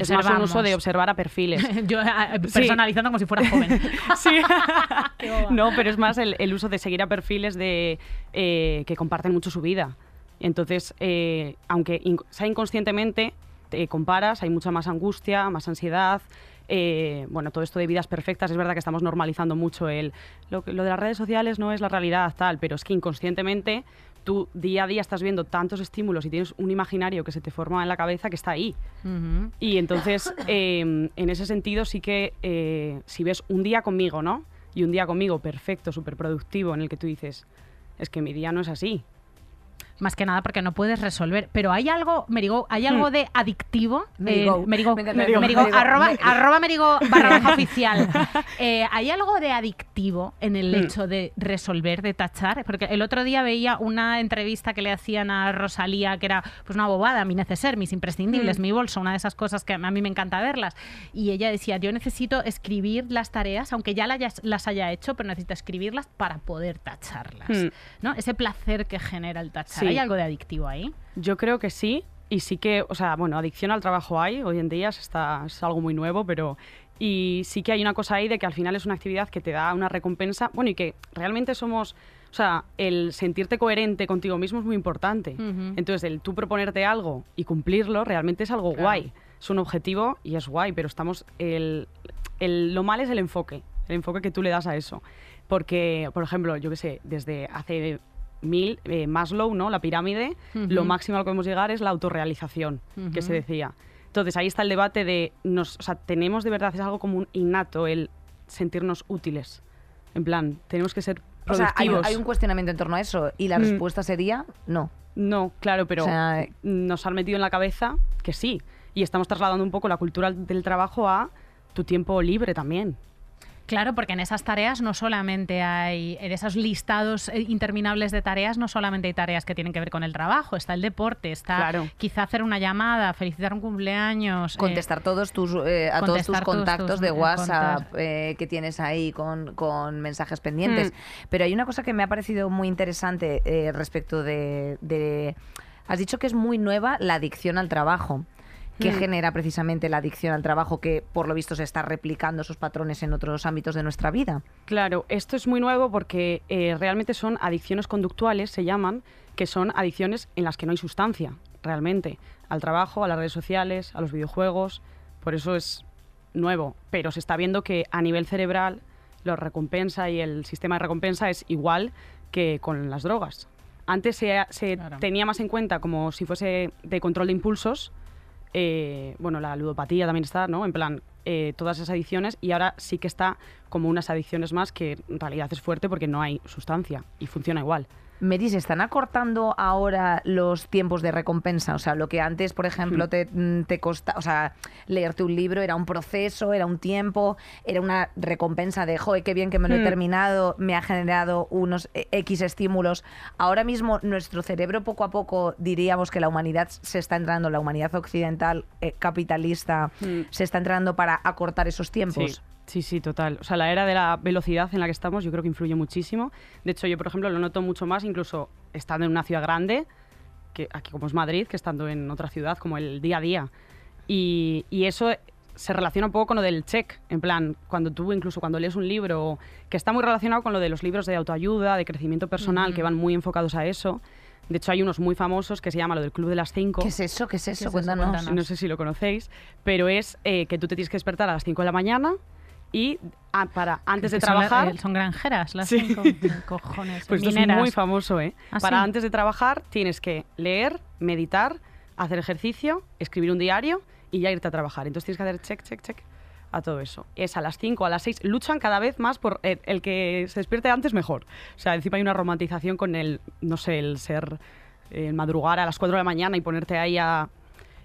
es más un uso de observar a perfiles. Yo personalizando como si fuera joven. Sí. No, pero es más el, el uso de seguir a perfiles de eh, que comparten mucho su vida. Entonces, eh, aunque sea inconscientemente, te comparas, hay mucha más angustia, más ansiedad. eh, bueno, todo esto de vidas perfectas, es verdad que estamos normalizando mucho el lo de las redes sociales no es la realidad tal, pero es que inconscientemente tú día a día estás viendo tantos estímulos y tienes un imaginario que se te forma en la cabeza que está ahí. Y entonces, eh, en ese sentido, sí que eh, si ves un día conmigo, ¿no? Y un día conmigo perfecto, súper productivo, en el que tú dices, es que mi día no es así. Más que nada porque no puedes resolver. Pero hay algo, Merigo, hay algo de adictivo. Merigo. eh, Merigo, arroba, Merigo. arroba Merigo barra baja oficial. Eh, hay algo de adictivo en el Hmm. hecho de resolver, de tachar. Porque el otro día veía una entrevista que le hacían a Rosalía, que era pues una bobada, mi neceser, mis imprescindibles, mi bolso, una de esas cosas que a mí me encanta verlas. Y ella decía, yo necesito escribir las tareas, aunque ya las haya hecho, pero necesito escribirlas para poder tacharlas. Hmm. ¿no? Ese placer que genera el tachar. Sí. ¿Hay algo de adictivo ahí? Yo creo que sí, y sí que, o sea, bueno, adicción al trabajo hay, hoy en día está, es algo muy nuevo, pero... Y sí que hay una cosa ahí de que al final es una actividad que te da una recompensa, bueno, y que realmente somos... O sea, el sentirte coherente contigo mismo es muy importante. Ujú. Entonces, el tú proponerte algo y cumplirlo realmente es algo Claro. guay. Es un objetivo y es guay, pero estamos... El, el- lo mal es el enfoque, el enfoque que tú le das a eso. Porque, por ejemplo, yo qué sé, desde hace mil, eh, Maslow, ¿no? La pirámide, lo máximo a lo que podemos llegar es la autorrealización, que se decía. Entonces, ahí está el debate de, nos, o sea, tenemos de verdad, es algo como un innato el sentirnos útiles. En plan, tenemos que ser O sea, hay, productivos. hay un cuestionamiento en torno a eso y la Mm. respuesta sería no. No, claro, pero O sea, nos han metido en la cabeza que sí. Y estamos trasladando un poco la cultura del trabajo a tu tiempo libre también. Claro, porque en esas tareas no solamente hay, en esos listados eh, interminables de tareas, no solamente hay tareas que tienen que ver con el trabajo, está el deporte, está Claro. quizá hacer una llamada, felicitar un cumpleaños. eh, Contestar todos tus, eh, a todos tus contactos tus, de eh, WhatsApp eh, que tienes ahí con, con mensajes pendientes. Hmm. Pero hay una cosa que me ha parecido muy interesante respecto de, de- Has dicho que es muy nueva la adicción al trabajo. ¿Qué Hmm. genera precisamente la adicción al trabajo que por lo visto se está replicando esos patrones en otros ámbitos de nuestra vida? Claro, esto es muy nuevo porque eh, realmente son adicciones conductuales, se llaman, que son adicciones en las que no hay sustancia, realmente. Al trabajo, a las redes sociales, a los videojuegos. Por eso es nuevo. Pero se está viendo que a nivel cerebral la recompensa y el sistema de recompensa es igual que con las drogas. Antes se, se Claro. tenía más en cuenta como si fuese de control de impulsos. Eh, bueno, la ludopatía también está, ¿no? En plan, eh, todas esas adicciones y ahora sí que está como unas adicciones más que en realidad es fuerte porque no hay sustancia y funciona igual. Mary, ¿se están acortando ahora los tiempos de recompensa? O sea, lo que antes, por ejemplo, Hmm. te, mm, te costaba, o sea, leerte un libro era un proceso, era un tiempo, era una recompensa de, joder, qué bien que me lo he Hmm. terminado, me ha generado unos eh, X estímulos. Ahora mismo nuestro cerebro poco a poco, diríamos que la humanidad se está entrando, la humanidad occidental eh, capitalista, Hmm. se está entrando para acortar esos tiempos. Sí, sí, sí, total. O sea, la era de la velocidad en la que estamos yo creo que influye muchísimo. De hecho, yo, por ejemplo, lo noto mucho más incluso estando en una ciudad grande, que aquí como es Madrid, que estando en otra ciudad, como el día a día. Y, y eso se relaciona un poco con lo del check, en plan, cuando tú incluso cuando lees un libro, que está muy relacionado con lo de los libros de autoayuda, de crecimiento personal, que van muy enfocados a eso. De hecho, hay unos muy famosos que se llama lo del Club de las Cinco. ¿Qué es eso? ¿Qué es eso? eso? Cuéntanos. Cuéntanos. No sé si lo conocéis, pero es eh, que tú te tienes que despertar a las 5 de la mañana y ah, para antes de que son la- trabajar... eh, Son, granjeras las Sí. cinco. Cojones. Pues esto es muy famoso, ¿eh? ¿Ah, Para sí? antes de trabajar tienes que leer, meditar, hacer ejercicio, escribir un diario y ya irte a trabajar. Entonces tienes que hacer check, check, check a todo eso. Es a las 5, a las 6. Luchan cada vez más por el, el que se despierte antes mejor. O sea, encima hay una romantización con el, no sé, el ser, el madrugar a las 4 de la mañana y ponerte ahí a...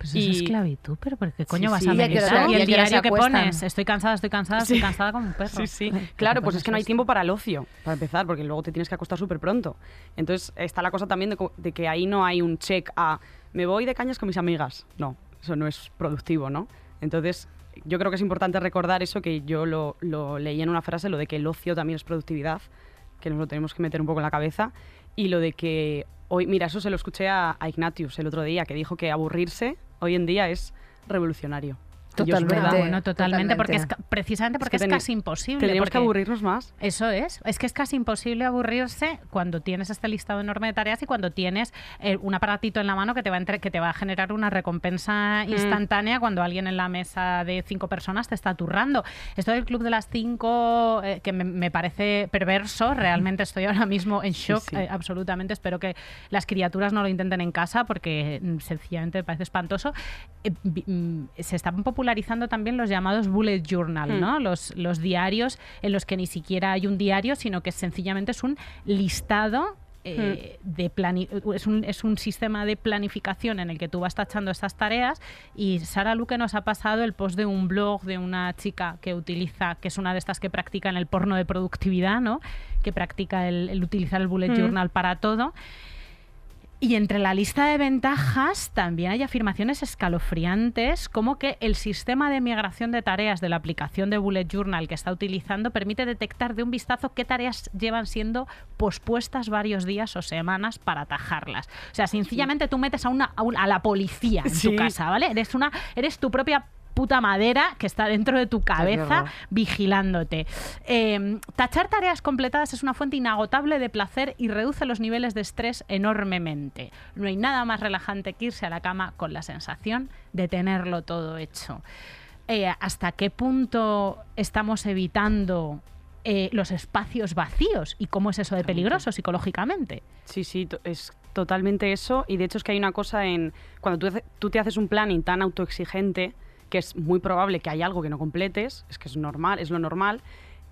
Pues Y- es esclavitud, pero ¿por qué coño Sí, vas a ¿Y a qué hora- meditar? y el diario que pones, estoy cansada, estoy cansada, estoy cansada como un perro. Sí, sí. ¿Qué Claro, pues pones es que no hay tiempo para el ocio, para empezar, porque luego te tienes que acostar súper pronto. Entonces está la cosa también de, de que ahí no hay un check a me voy de cañas con mis amigas. No, eso no es productivo, ¿no? Entonces yo creo que es importante recordar eso que yo lo, lo leí en una frase, lo de que el ocio también es productividad, que nos lo tenemos que meter un poco en la cabeza, y lo de que hoy, mira, eso se lo escuché a, a Ignatius el otro día, que dijo que aburrirse hoy en día es revolucionario. Es Totalmente. verdad. Bueno, totalmente, porque es, totalmente. precisamente porque es, que teni- casi imposible. Tendríamos que aburrirnos más. Eso es, es que es casi imposible aburrirse cuando tienes este listado enorme de tareas y cuando tienes eh, un aparatito en la mano que te va a entre- que te va a generar una recompensa Mm. instantánea cuando alguien en la mesa de cinco personas te está turrando. Esto del club de las cinco, eh, que me, me parece perverso, realmente estoy ahora mismo en shock, sí. eh, absolutamente. Espero que las criaturas no lo intenten en casa porque mm, sencillamente me parece espantoso. Eh, mm, se están popularizando también los llamados bullet journal, Hmm. ¿no? Los, los diarios en los que ni siquiera hay un diario, sino que sencillamente es un listado. eh, de plani- es, un, es un sistema de planificación en el que tú vas tachando estas tareas y Sara Luque nos ha pasado el post de un blog de una chica que utiliza, que es una de estas que practica en el porno de productividad, ¿no? que practica el, el utilizar el bullet Mm. journal para todo. Y entre la lista de ventajas también hay afirmaciones escalofriantes como que el sistema de migración de tareas de la aplicación de Bullet Journal que está utilizando permite detectar de un vistazo qué tareas llevan siendo pospuestas varios días o semanas para atajarlas. O sea, sencillamente tú metes a, una, a, un- a la policía en tu casa, ¿vale? Eres, una, eres tu propia puta madera que está dentro de tu cabeza vigilándote. Eh, tachar tareas completadas es una fuente inagotable de placer y reduce los niveles de estrés enormemente. No hay nada más relajante que irse a la cama con la sensación de tenerlo todo hecho. Eh, ¿Hasta qué punto estamos evitando eh, los espacios vacíos? ¿Y cómo es eso de peligroso psicológicamente? Sí, sí, es totalmente eso. Y de hecho es que hay una cosa en... Cuando tú, tú te haces un planning tan autoexigente, que es muy probable que hay algo que no completes, es que es normal, es lo normal,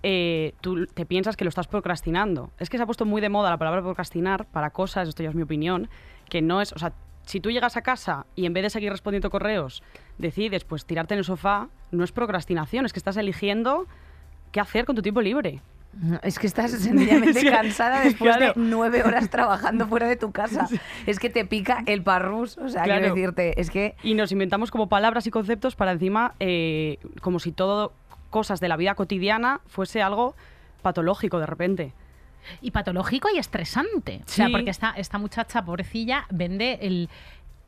eh, tú te piensas que lo estás procrastinando. Es que se ha puesto muy de moda la palabra procrastinar para cosas, esto ya es mi opinión, que no es... O sea, si tú llegas a casa y en vez de seguir respondiendo correos decides pues tirarte en el sofá, no es procrastinación, es que estás eligiendo qué hacer con tu tiempo libre. Es que estás sencillamente Sí, cansada después claro. de nueve horas trabajando fuera de tu casa. Es que te pica el parrús. O sea, Claro. quiero decirte, es que Y nos inventamos como palabras y conceptos para encima, eh, como si todo cosas de la vida cotidiana fuese algo patológico de repente. y patológico y estresante. O sea, porque esta, esta muchacha pobrecilla vende el,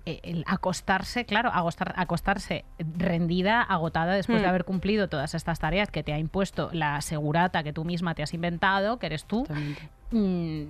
el acostarse, claro, acostarse rendida, agotada después de Hmm. haber cumplido todas estas tareas que te ha impuesto la segurata que tú misma te has inventado, que eres tú, mm,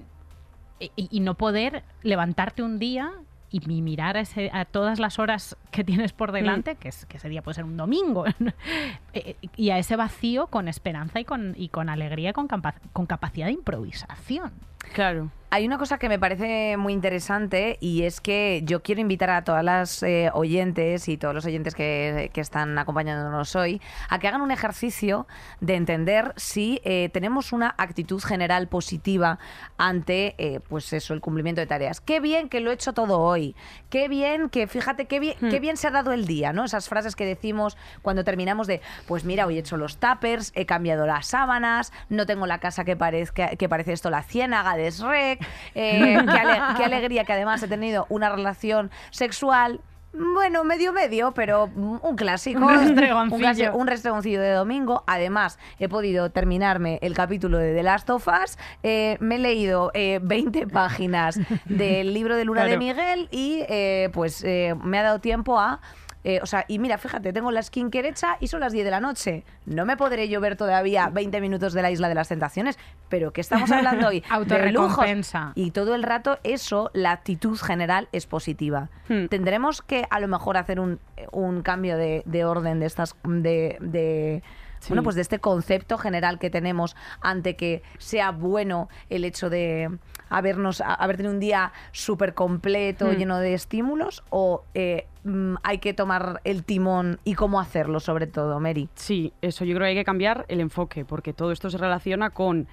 y, y no poder levantarte un día y mi- mirar a, ese- a todas las horas que tienes por delante, que, es, que ese día puede ser un domingo, eh, y a ese vacío con esperanza y con, y con alegría, y con, capa- con capacidad de improvisación. Claro. Hay una cosa que me parece muy interesante y es que yo quiero invitar a todas las eh, oyentes y todos los oyentes que, que están acompañándonos hoy a que hagan un ejercicio de entender si eh, tenemos una actitud general positiva ante, eh, pues eso, el cumplimiento de tareas. Qué bien que lo he hecho todo hoy. Qué bien que, fíjate, qué bien, qué bien se ha dado el día, ¿no? Esas frases que decimos cuando terminamos de, pues mira, hoy he hecho los tuppers, he cambiado las sábanas, no tengo la casa que, parezca, que parece esto la ciénaga de Shrek, eh, qué, ale- qué alegría que además he tenido una relación sexual. Bueno, medio medio, pero un clásico. Un restregoncillo. Un, restregoncillo de domingo. Además, he podido terminarme el capítulo de The Last of Us. Eh, me he leído eh, 20 páginas del libro de Luna de. Miguel y eh, pues me ha dado tiempo a... eh, o sea, y mira, fíjate, tengo la skincare hecha y son las 10 de la noche. No me podré yo ver todavía 20 minutos de la Isla de las Tentaciones, pero ¿qué estamos hablando hoy? Autorrecompensa. Y todo el rato eso, la actitud general es positiva. Hmm. Tendremos que a lo mejor hacer un, un cambio de, de orden de estas de, de- Sí. bueno pues de este concepto general que tenemos ante que sea bueno el hecho de habernos haber tenido un día súper completo Hmm. lleno de estímulos o eh, mm, hay que tomar el timón y cómo hacerlo sobre todo Mary Sí, eso yo creo que hay que cambiar el enfoque, porque todo esto se relaciona con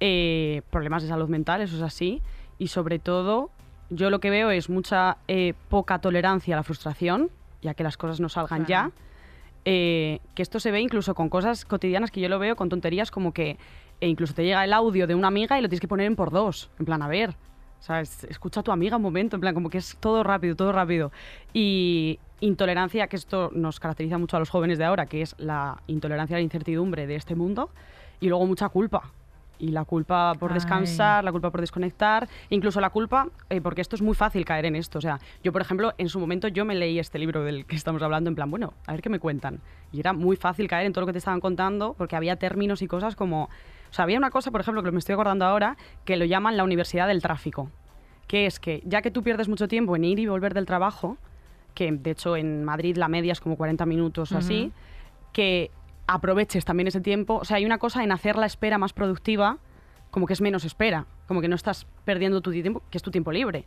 eh, problemas de salud mental, eso es así, y sobre todo yo lo que veo es mucha eh, poca tolerancia a la frustración, ya que las cosas no salgan ya. Eh, que esto se ve incluso con cosas cotidianas que yo lo veo con tonterías como que e incluso te llega el audio de una amiga y lo tienes que poner en por dos. En plan, a ver, Escucha a tu amiga un momento, en plan, como que es todo rápido, todo rápido. Y intolerancia, que esto nos caracteriza mucho a los jóvenes de ahora, que es la intolerancia a la incertidumbre de este mundo. Y luego mucha culpa. Y la culpa por Ay. descansar, la culpa por desconectar, incluso la culpa, eh, porque esto es muy fácil caer en esto. O sea, yo, por ejemplo, en su momento yo me leí este libro del que estamos hablando, en plan, bueno, a ver qué me cuentan. Y era muy fácil caer en todo lo que te estaban contando, porque había términos y cosas como... O sea, había una cosa, por ejemplo, que me estoy acordando ahora, que lo llaman la universidad del tráfico. Que es que, ya que tú pierdes mucho tiempo en ir y volver del trabajo, que de hecho en Madrid la media es como 40 minutos o así, que aproveches también ese tiempo. O sea, hay una cosa en hacer la espera más productiva, como que es menos espera, como que no estás perdiendo tu tiempo, que es tu tiempo libre.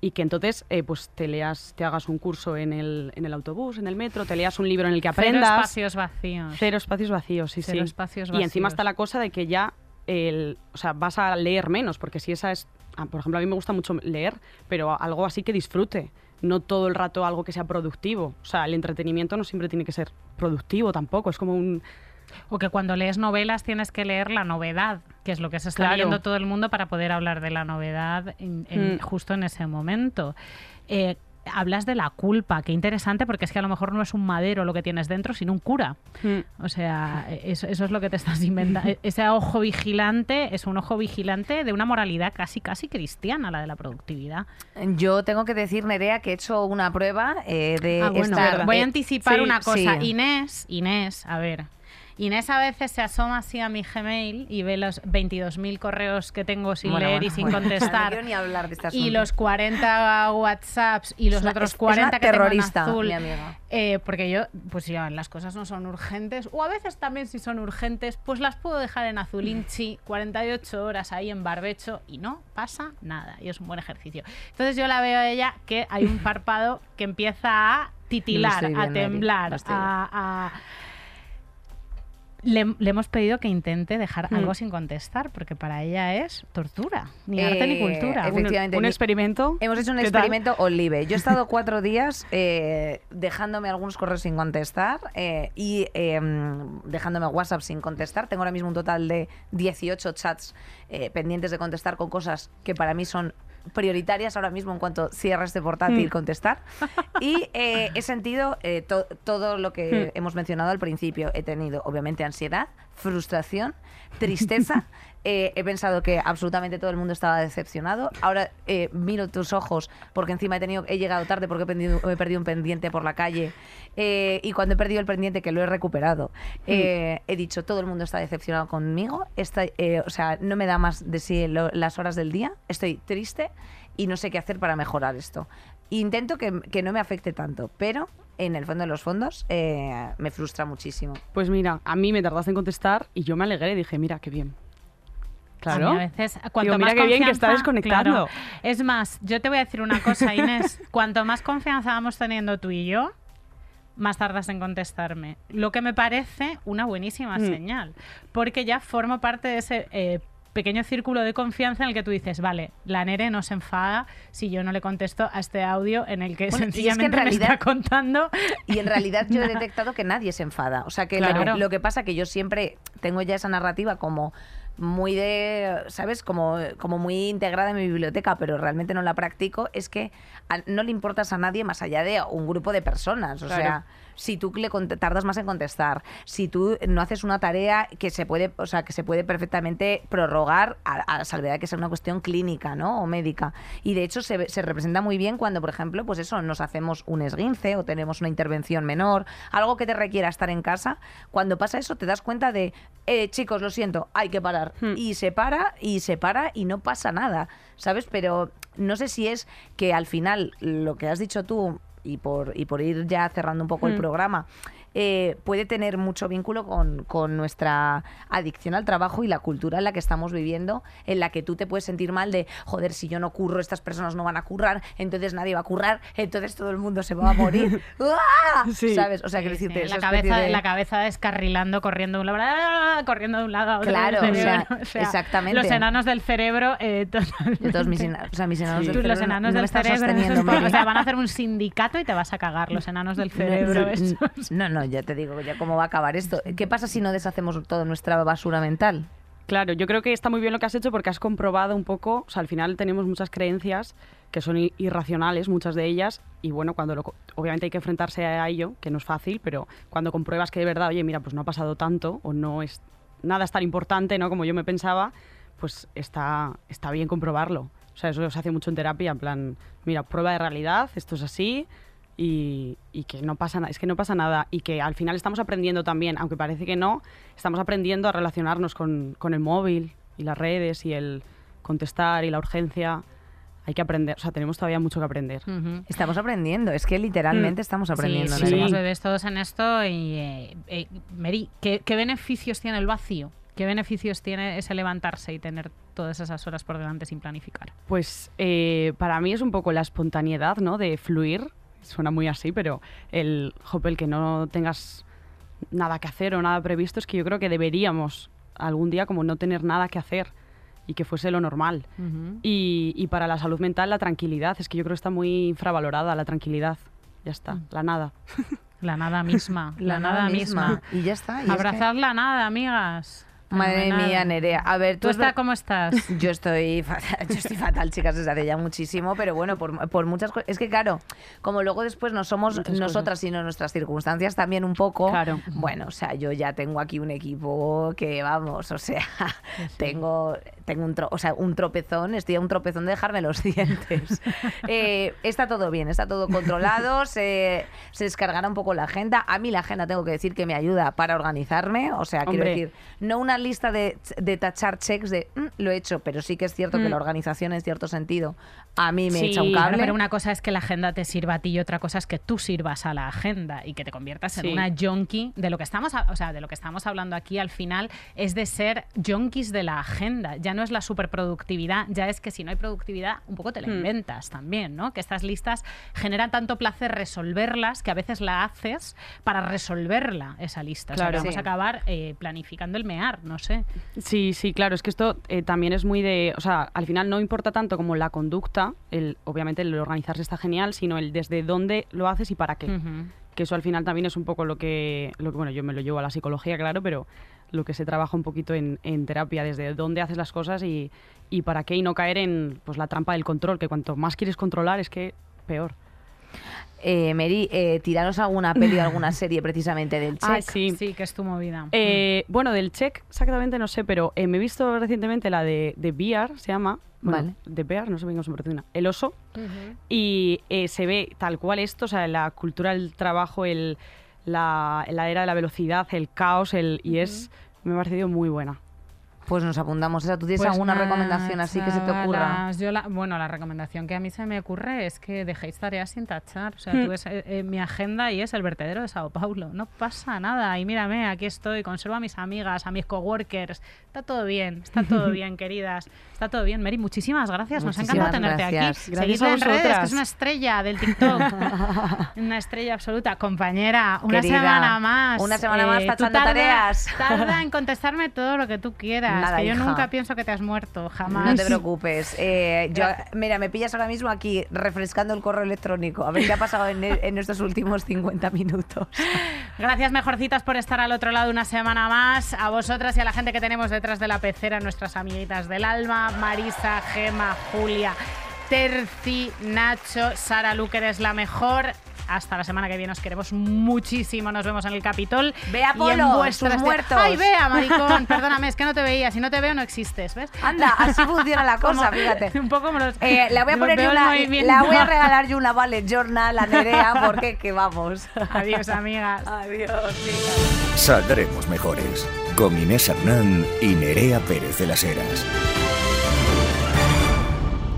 Y que entonces eh, pues te leas, te hagas un curso en el, en el autobús, en el metro, te leas un libro en el que Cero aprendas. espacios vacíos. Cero espacios vacíos, sí, Cero sí. espacios Y encima vacíos. está la cosa de que ya el, o sea, vas a leer menos, porque si esa es, ah, por ejemplo, a mí me gusta mucho leer, pero algo así que disfrute, no todo el rato algo que sea productivo. O sea, el entretenimiento no siempre tiene que ser productivo tampoco, es como un... O que cuando lees novelas tienes que leer la novedad, que es lo que se está Claro. leyendo todo el mundo para poder hablar de la novedad en- en- Mm. justo en ese momento. Eh, hablas de la culpa, qué interesante, porque es que a lo mejor no es un madero lo que tienes dentro, sino un cura. O sea, eso, eso es lo que te estás inventando. E- Ese ojo vigilante es un ojo vigilante de una moralidad casi, casi cristiana, la de la productividad. Yo tengo que decir, Nerea, que he hecho una prueba eh, de Ah, bueno, estar-. Voy a eh, anticipar sí, una cosa. sí. Inés, Inés, a ver. Inés a veces se asoma así a mi Gmail y ve los 22.000 correos que tengo sin Bueno, leer y sin bueno. contestar. No quiero ni hablar de este y los 40 WhatsApps y los una- otros es- es 40 una que tengo en azul. mi amiga. Eh, porque yo, pues ya, las cosas no son urgentes, o a veces también si son urgentes, pues las puedo dejar en azulinchi 48 horas ahí en barbecho y no pasa nada. Y es un buen ejercicio. Entonces yo la veo a ella que hay un párpado que empieza a titilar, a temblar, a- Le, le hemos pedido que intente dejar Mm. algo sin contestar, porque para ella es tortura, ni arte ni Eh, cultura. efectivamente. Un, experimento. Hemos hecho un ¿Qué tal? experimento olive. Yo he estado cuatro días eh, dejándome algunos correos sin contestar eh, y eh, dejándome WhatsApp sin contestar. Tengo ahora mismo un total de 18 chats eh, pendientes de contestar con cosas que para mí son prioritarias ahora mismo en cuanto cierre este portátil Mm. contestar y eh, he sentido eh, to- todo lo que Mm. hemos mencionado al principio he tenido obviamente ansiedad frustración tristeza eh, he pensado que absolutamente todo el mundo estaba decepcionado. Ahora eh, miro tus ojos porque encima he, tenido, he llegado tarde porque he perdido, he perdido un pendiente por la calle eh, y cuando he perdido el pendiente que lo he recuperado eh, he dicho todo el mundo está decepcionado conmigo. Está, eh, o sea, no me da más de sí lo- las horas del día. Estoy triste y no sé qué hacer para mejorar esto. Intento que, que no me afecte tanto, pero en el fondo de los fondos eh, me frustra muchísimo. Pues mira, a mí me tardaste en contestar y yo me alegré y dije, mira, qué bien. Claro. A mí a veces, cuanto Digo, mira más qué bien que está confianza- desconectando. claro. Es más, yo te voy a decir una cosa, Inés. cuanto más confianza vamos teniendo tú y yo, más tardas en contestarme. Lo que me parece una buenísima Mm. señal. Porque ya formo parte de ese eh, pequeño círculo de confianza en el que tú dices, vale, la Nere no se enfada si yo no le contesto a este audio en el que Bueno, y es que en sencillamente me está contando. Y en realidad yo he detectado que nadie se enfada. O sea, que lo, Claro. lo que pasa que yo siempre tengo ya esa narrativa como muy de, ¿sabes? Como, como muy integrada en mi biblioteca, pero realmente no la practico, es que a- no le importas a nadie más allá de un grupo de personas. O Claro. sea, si tú le tardas más en contestar, si tú no haces una tarea que se puede, o sea, que se puede perfectamente prorrogar a, a salvedad que sea una cuestión clínica, ¿no? O médica. Y de hecho se, se representa muy bien cuando, por ejemplo, pues eso, nos hacemos un esguince o tenemos una intervención menor, algo que te requiera estar en casa. Cuando pasa eso te das cuenta de, eh, chicos, lo siento, hay que parar. Hmm. Y se para, y se para, y no pasa nada, ¿sabes? Pero no sé si es que al final lo que has dicho tú, y por, y por ir ya cerrando un poco el Hmm. programa, eh, puede tener mucho vínculo con, con nuestra adicción al trabajo y la cultura en la que estamos viviendo, en la que tú te puedes sentir mal de, joder, si yo no curro, estas personas no van a currar, entonces nadie va a currar, entonces todo el mundo se va a morir. Sí. ¿Sabes? O sea, quiero Sí, decirte, sí, la, esa especie cabeza, de- la cabeza descarrilando, corriendo de un lado, corriendo de un lado a otro. Claro, o sea, exactamente. Los enanos del cerebro, eh, totalmente. Todos mis, ena- o sea, mis enanos Sí. del Tú, los cerebro no- enanos no del están cerebro. o sea, van a hacer un sindicato y te vas a cagar, los enanos del cerebro. No, esos. no, no, ya te digo ya cómo va a acabar esto. ¿Qué pasa si no deshacemos toda nuestra basura mental? Claro, yo creo que está muy bien lo que has hecho porque has comprobado un poco, o sea, al final tenemos muchas creencias que son irracionales, muchas de ellas, y bueno, cuando lo, obviamente hay que enfrentarse a ello, que no es fácil, pero cuando compruebas que de verdad, oye, mira, pues no ha pasado tanto o no es nada es tan importante, ¿no? Como yo me pensaba, pues está, está bien comprobarlo. O sea, eso se hace mucho en terapia, en plan, mira, prueba de realidad, esto es así, y, y que no pasa nada, es que no pasa nada y que al final estamos aprendiendo también, aunque parece que no, estamos aprendiendo a relacionarnos con, con el móvil y las redes y el contestar y la urgencia. Hay que aprender, o sea, tenemos todavía mucho que aprender. Ujú. Estamos aprendiendo, es que literalmente estamos aprendiendo. Sí, sí. Somos bebés todos en esto. Y, eh, eh, Mary, ¿qué, qué beneficios tiene el vacío? ¿Qué beneficios tiene ese levantarse y tener todas esas horas por delante sin planificar? Pues eh, para mí es un poco la espontaneidad, ¿no? De fluir. Suena muy así, pero el, jope, el que no tengas nada que hacer o nada previsto es que yo creo que deberíamos algún día como no tener nada que hacer y que fuese lo normal. y, y para la salud mental la tranquilidad, es que yo creo que está muy infravalorada la tranquilidad. Ya está, la nada. La nada misma. la, nada, misma. Y ya está. y es que- Abrazad la nada, amigas. Madre Fenomenal. mía, Nerea. A ver, ¿Tú tú es estás ver- cómo estás? Yo estoy fatal, yo estoy fatal, chicas, desde hace ya muchísimo, pero bueno, por, por muchas cosas. Es que claro, como luego después no somos Muchas nosotras, sino nuestras circunstancias también un poco. Claro. Bueno, o sea, yo ya tengo aquí un equipo que vamos, o sea, tengo, tengo un, tro- o sea, un tropezón, estoy a un tropezón de dejarme los dientes. Eh, está todo bien, está todo controlado, se, se descargará un poco la agenda. A mí la agenda tengo que decir que me ayuda para organizarme, o sea, quiero Hombre. decir, no una lista de, de tachar checks de "Mm, lo he hecho, pero sí que es cierto que Mm. la organización en cierto sentido a mí me Sí, echa un cable. pero una cosa es que la agenda te sirva a ti y otra cosa es que tú sirvas a la agenda y que te conviertas en una junkie de lo que estamos, a- o sea, de lo que estamos hablando aquí al final es de ser junkies de la agenda. Ya no es la superproductividad, ya es que si no hay productividad, un poco te la Hmm. inventas también, ¿no? Que estas listas generan tanto placer resolverlas que a veces la haces para resolverla esa lista. O sea, que Claro. vamos Sí. a acabar eh, planificando el mear, no sé. Sí, sí, claro, es que esto eh, también es muy de, o sea, al final no importa tanto como la conducta, el, obviamente el organizarse está genial, sino el desde dónde lo haces y para qué. Que eso al final también es un poco lo que, lo que bueno, yo me lo llevo a la psicología, claro, pero lo que se trabaja un poquito en, en terapia, desde dónde haces las cosas y, y para qué, y no caer en pues, la trampa del control, que cuanto más quieres controlar es que peor. Eh, Mary, eh, tiraros alguna peli o alguna serie precisamente del check. Ah, sí. Sí, que es tu movida. Eh, bueno, del check exactamente no sé, pero eh, me he visto recientemente la de, de Bear, se llama. Bueno, Vale. De Bear, no sé bien cómo se pronuncia. El oso. Y eh, se ve tal cual esto, o sea, la cultura del trabajo, el, la, la era de la velocidad, el caos, el, y es, me ha parecido muy buena. Pues nos apuntamos esa. ¿Tú tienes Pues alguna nada, recomendación así que se te ocurra? Yo la, bueno, la recomendación que a mí se me ocurre es que dejéis tareas sin tachar. O sea, Hmm. tú ves eh, eh, mi agenda y es el vertedero de Sao Paulo. No pasa nada. Y mírame, aquí estoy, conservo a mis amigas, a mis coworkers. Está todo bien, está todo bien, queridas. Está todo bien. Mary, muchísimas gracias. Nos ha encantado Muchísimas tenerte gracias. aquí. Gracias Seguidla a en redes, que es una estrella del TikTok. una estrella absoluta. Compañera, una Querida, semana más. una semana más tú tachando tarda- tareas. Tarda en contestarme todo lo que tú quieras. Nada, que yo hija. nunca pienso que te has muerto, jamás. No te preocupes. Eh, yo, mira, me pillas ahora mismo aquí refrescando el correo electrónico. A ver qué ha pasado en, en estos últimos 50 minutos. Gracias, mejorcitas, por estar al otro lado una semana más. A vosotras y a la gente que tenemos detrás de la pecera, nuestras amiguitas del alma, Marisa, Gema, Julia, Terci, Nacho, Sara Lu, que eres la mejor. Hasta la semana que viene os queremos muchísimo. Nos vemos en el Capitol. Bea y Polo, en vuestras sus muertos. Ay, Bea, maricón. Perdóname, es que no te veía. Si no te veo, no existes, ¿ves? Anda, así funciona la cosa, Como- fíjate. Un poco me los. Eh, le voy a poner una, la voy a regalar yo una Vale Journal a Nerea porque que vamos. Adiós, amigas. Adiós, chicas. Saldremos mejores. Con Inés Hernán y Nerea Pérez de las Heras.